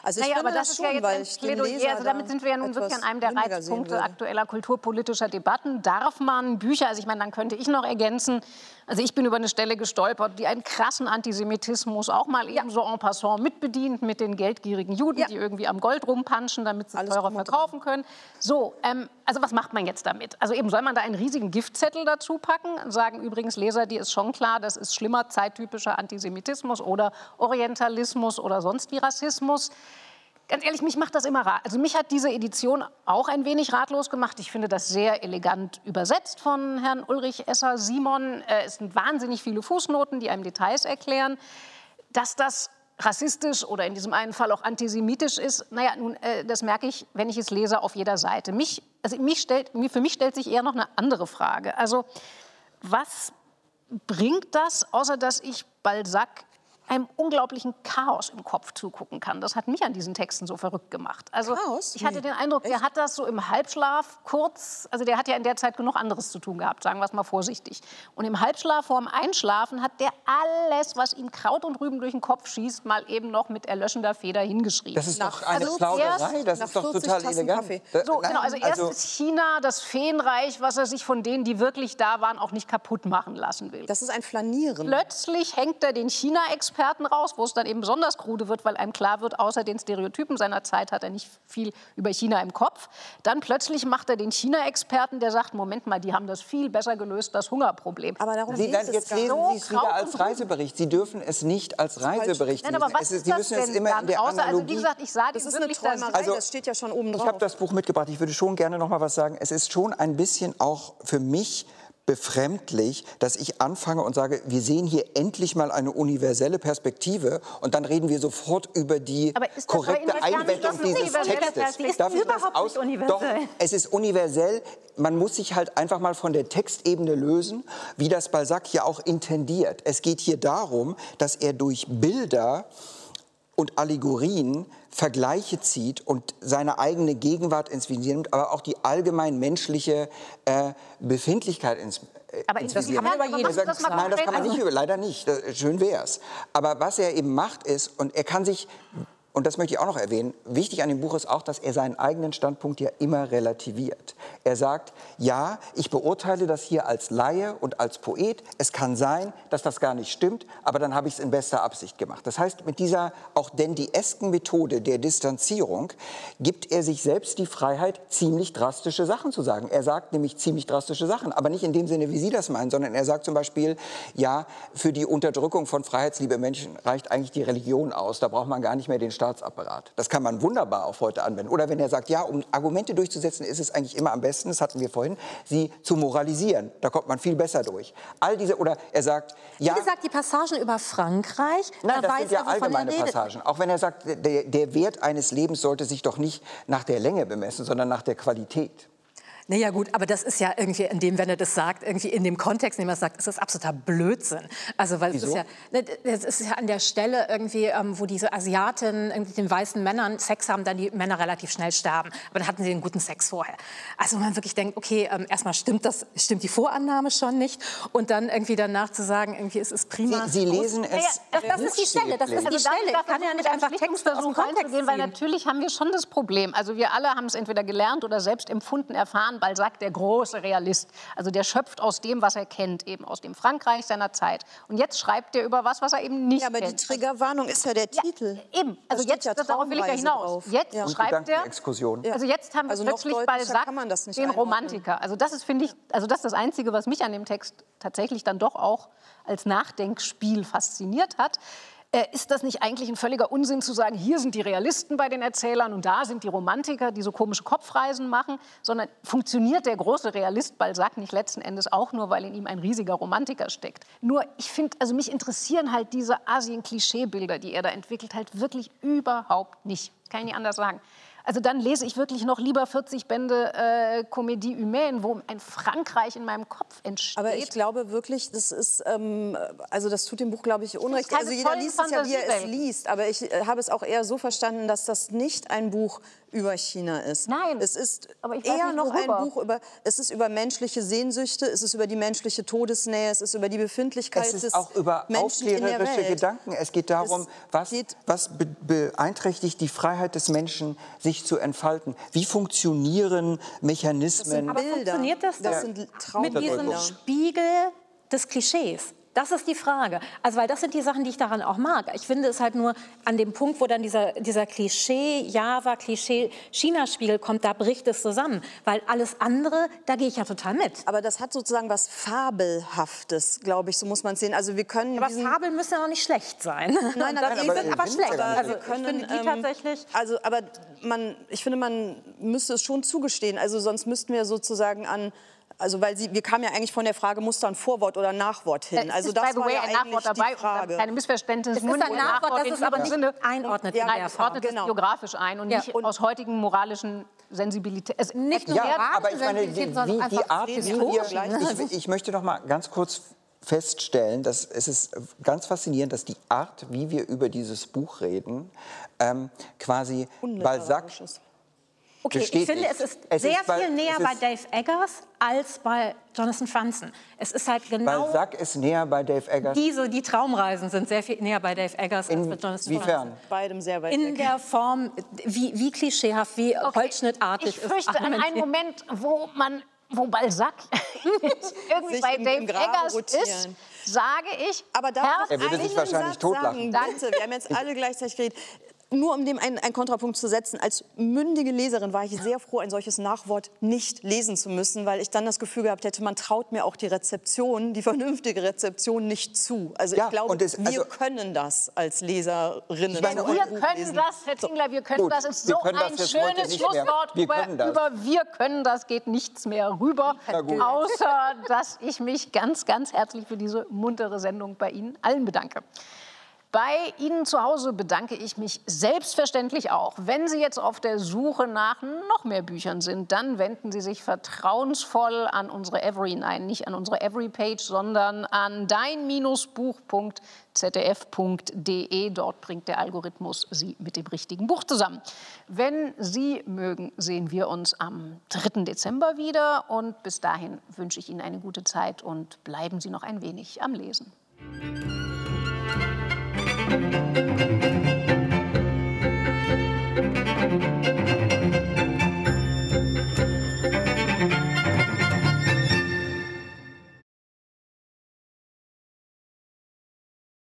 Also ich Naja, aber das, ist schon, ja jetzt weil ein ich den Plädoyer. Leser Also damit da sind wir ja nun wirklich an einem der Reizpunkte aktueller kulturpolitischer Debatten. Darf man Bücher, also ich meine, dann könnte ich noch ergänzen, also ich bin über eine Stelle gestolpert, die einen krassen Antisemitismus auch mal eben so en passant mitbedient mit den geldgierigen Juden, Ja. die irgendwie am Gold rumpanschen, damit sie Alles teurer verkaufen können. So, ähm, also was macht man jetzt damit? Also eben soll man da einen riesigen Giftzettel dazu packen? Sagen übrigens Leser, die ist schon klar, das ist schlimmer zeittypischer Antisemitismus oder Orientalismus oder sonst wie Rassismus. Ganz ehrlich, mich macht das immer rat. Also mich hat diese Edition auch ein wenig ratlos gemacht. Ich finde das sehr elegant übersetzt von Herrn Ulrich Esser Simon. Äh, es sind wahnsinnig viele Fußnoten, die einem Details erklären. Dass das rassistisch oder in diesem einen Fall auch antisemitisch ist, naja, nun, äh, das merke ich, wenn ich es lese, auf jeder Seite. Mich, also mich stellt, für mich stellt sich eher noch eine andere Frage. Also was bringt das, außer dass ich Balzac einem unglaublichen Chaos im Kopf zugucken kann. Das hat mich an diesen Texten so verrückt gemacht. Also Chaos? ich hatte Nee. den Eindruck, der hat das so im Halbschlaf kurz, also der hat ja in der Zeit genug anderes zu tun gehabt, sagen wir es mal vorsichtig. Und im Halbschlaf vorm Einschlafen hat der alles, was ihm Kraut und Rüben durch den Kopf schießt, mal eben noch mit erlöschender Feder hingeschrieben. Das ist doch eine also Plauderei, erst das nach ist doch 40 total Tassen elegant. Da- so, nein, genau, also erst ist China, das Feenreich, was er sich von denen, die wirklich da waren, auch nicht kaputt machen lassen will. Das ist ein Flanieren. Plötzlich hängt er den China-Experten raus, wo es dann eben besonders krude wird, weil einem klar wird, außer den Stereotypen seiner Zeit hat er nicht viel über China im Kopf. Dann plötzlich macht er den China-Experten, der sagt, Moment mal, die haben das viel besser gelöst, das Hungerproblem. Aber darum Sie, geht dann, es jetzt lesen nicht. So Sie es wieder als. Reisebericht. Sie dürfen es nicht als Reisebericht Nein, lesen. aber was es ist Sie das müssen es immer dann? in der Außer, also wie Analogie... gesagt, ich sah Das ist eine wirklich da Träumerei, Also, das steht ja schon oben drauf. Ich habe das Buch mitgebracht. Ich würde schon gerne noch mal was sagen. Es ist schon ein bisschen auch für mich befremdlich, dass ich anfange und sage, wir sehen hier endlich mal eine universelle Perspektive und dann reden wir sofort über die korrekte Einbettung dieses Textes. Die ist Darf überhaupt aus- nicht universell. Doch, es ist universell. Man muss sich halt einfach mal von der Textebene lösen, wie das Balzac ja auch intendiert. Es geht hier darum, dass er durch Bilder und Allegorien Vergleiche zieht und seine eigene Gegenwart ins Visier nimmt, aber auch die allgemein menschliche äh, Befindlichkeit ins, äh, Aber ins das Visier kann man nimmt. Er sagt, das mal Nein, das kann man nicht leider nicht. Das, schön wär's. Aber was er eben macht ist, und er kann sich und das möchte ich auch noch erwähnen, wichtig an dem Buch ist auch, dass er seinen eigenen Standpunkt ja immer relativiert. Er sagt, ja, ich beurteile das hier als Laie und als Poet. Es kann sein, dass das gar nicht stimmt, aber dann habe ich es in bester Absicht gemacht. Das heißt, mit dieser auch dendiesken Methode der Distanzierung gibt er sich selbst die Freiheit, ziemlich drastische Sachen zu sagen. Er sagt nämlich ziemlich drastische Sachen, aber nicht in dem Sinne, wie Sie das meinen, sondern er sagt zum Beispiel, ja, für die Unterdrückung von freiheitsliebe Menschen reicht eigentlich die Religion aus. Da braucht man gar nicht mehr den Staatsapparat. Das kann man wunderbar auch heute anwenden. Oder wenn er sagt, ja, um Argumente durchzusetzen, ist es eigentlich immer am besten, das hatten wir vorhin, sie zu moralisieren. Da kommt man viel besser durch. All diese, oder er sagt, ja. Wie gesagt, die Passagen über Frankreich, Nein, da das weiß sind ja er, allgemeine. Passagen. Auch wenn er sagt, der, der Wert eines Lebens sollte sich doch nicht nach der Länge bemessen, sondern nach der Qualität. Naja gut, aber das ist ja irgendwie in dem, wenn er das sagt, irgendwie in dem Kontext, in dem er es sagt, ist das absoluter Blödsinn. Also weil es Wieso? ist ja, ne, es ist ja an der Stelle irgendwie, ähm, wo diese Asiaten irgendwie den weißen Männern Sex haben, dann die Männer relativ schnell sterben. Aber dann hatten sie einen guten Sex vorher. Also man wirklich denkt, okay, ähm, erstmal stimmt das, stimmt die Vorannahme schon nicht und dann irgendwie danach zu sagen, irgendwie es ist prima. Sie, Sie lesen es. Ja, das, das ist die Stelle, das ist die Also Stelle. ich kann ja versuchen, nicht einfach Text aus dem Kontext reinzugehen, weil natürlich haben wir schon das Problem. Also wir alle haben es entweder gelernt oder selbst empfunden, erfahren. Balzac, der große Realist. Also der schöpft aus dem, was er kennt, eben aus dem Frankreich seiner Zeit. Und jetzt schreibt er über was, was er eben nicht Ja, aber die kennt. Triggerwarnung ist ja der Ja, Titel. Eben, Da also steht jetzt, ja darauf will ich ja hinaus. drauf. Jetzt Ja. Schreibt er. Ja. also jetzt haben wir Also noch plötzlich Balzac, kann man das nicht den einordnen. Romantiker. Also das ist, finde ich, also das ist das Einzige, was mich an dem Text tatsächlich dann doch auch als Nachdenkspiel fasziniert hat. Äh, ist das nicht eigentlich ein völliger Unsinn zu sagen, hier sind die Realisten bei den Erzählern und da sind die Romantiker, die so komische Kopfreisen machen, sondern funktioniert der große Realist Balzac nicht letzten Endes auch nur, weil in ihm ein riesiger Romantiker steckt. Nur ich finde, also mich interessieren halt diese Asien-Klischeebilder, die er da entwickelt, halt wirklich überhaupt nicht. Kann ich nicht anders sagen. Also dann lese ich wirklich noch lieber 40 Bände äh, Comédie humaine, wo ein Frankreich in meinem Kopf entsteht. Aber ich glaube wirklich, das ist, ähm, also das tut dem Buch, glaube ich, Unrecht. Also jeder liest es ja, wie er es liest. Aber ich äh, habe es auch eher so verstanden, dass das nicht ein Buch über China ist. Nein, Es ist aber ich weiß eher nicht, noch ein worüber. Buch über, es ist über menschliche Sehnsüchte, es ist über die menschliche Todesnähe, es ist über die Befindlichkeit Es des ist auch über Menschen aufklärerische. Gedanken. Es geht darum, Es was, geht- was be beeinträchtigt die Freiheit des Menschen, sich zu entfalten. Wie funktionieren Mechanismen? Aber Bilder. funktioniert das, Das sind mit diesem Spiegel des Klischees? Das ist die Frage. Also, weil das sind die Sachen, die ich daran auch mag. Ich finde es halt nur an dem Punkt, wo dann dieser, dieser Klischee-Java, Klischee-China-Spiegel kommt, da bricht es zusammen. Weil alles andere, da gehe ich ja total mit. Aber das hat sozusagen was Fabelhaftes, glaube ich, so muss man es sehen. Also wir können Aber Fabeln müssen ja auch nicht schlecht sein. Nein, nein, das, aber die aber sind ja schlecht. Also, wir ich können, finde die ähm, tatsächlich... Also, aber man, ich finde, man müsste es schon zugestehen. Also sonst müssten wir sozusagen an, also weil sie, wir kamen ja eigentlich von der Frage, muss da ein Vorwort oder ein Nachwort hin? es also ist, by the war way, ja ein Nachwort eigentlich dabei. die Frage. Keine Missverständnisse. Es ist ein Nachwort, das ist aber nicht Sinne. einordnet Ja, der es ordnet es genau. biografisch ein und Ja, nicht und- aus heutigen moralischen Sensibilität. Es Nicht nur Ja, moralische aber ich meine, die, wie, die Art, wie wir, ich, ich möchte noch mal ganz kurz feststellen, dass es ist ganz faszinierend, dass die Art, wie wir über dieses Buch reden, ähm, quasi Balzac. Okay, ich finde, es ist Es sehr ist bei- viel näher bei Dave Eggers als bei Jonathan Franzen. Es ist halt genau Balzac ist näher bei Dave Eggers. diese, die Traumreisen sind sehr viel näher bei Dave Eggers als bei Jonathan Inwiefern? Franzen. Beidem sehr weit In weg. der Form, wie, wie klischeehaft, wie holzschnittartig Ich ist. fürchte, an Moment, einen Moment, wo man, wo Balzac irgendwie Sich bei im- Dave im Eggers rotieren. ist, sage ich, Aber ich Er würde sich wahrscheinlich Satz totlachen. Sagen? Bitte, wir haben jetzt alle gleichzeitig geredet. Nur um dem einen, einen Kontrapunkt zu setzen, als mündige Leserin war ich sehr froh, ein solches Nachwort nicht lesen zu müssen, weil ich dann das Gefühl gehabt hätte, man traut mir auch die Rezeption, die vernünftige Rezeption nicht zu. Also Ja, ich glaube, und es- wir also- können das als Leserinnen. Ich meine, wir können lesen. das, Herr Tingler, wir können Gut, das. ist so können das ein schönes. Schlusswort. Wir über, das. über wir können das geht nichts mehr rüber. Außer, dass ich mich ganz, ganz herzlich für diese muntere Sendung bei Ihnen allen bedanke. Bei Ihnen zu Hause bedanke ich mich selbstverständlich auch. Wenn Sie jetzt auf der Suche nach noch mehr Büchern sind, dann wenden Sie sich vertrauensvoll an unsere Every, nein, nicht an unsere Every-Page, sondern an dein-buch.zdf.de. Dort bringt der Algorithmus Sie mit dem richtigen Buch zusammen. Wenn Sie mögen, sehen wir uns am 3. Dezember wieder. Und bis dahin wünsche ich Ihnen eine gute Zeit und bleiben Sie noch ein wenig am Lesen. Música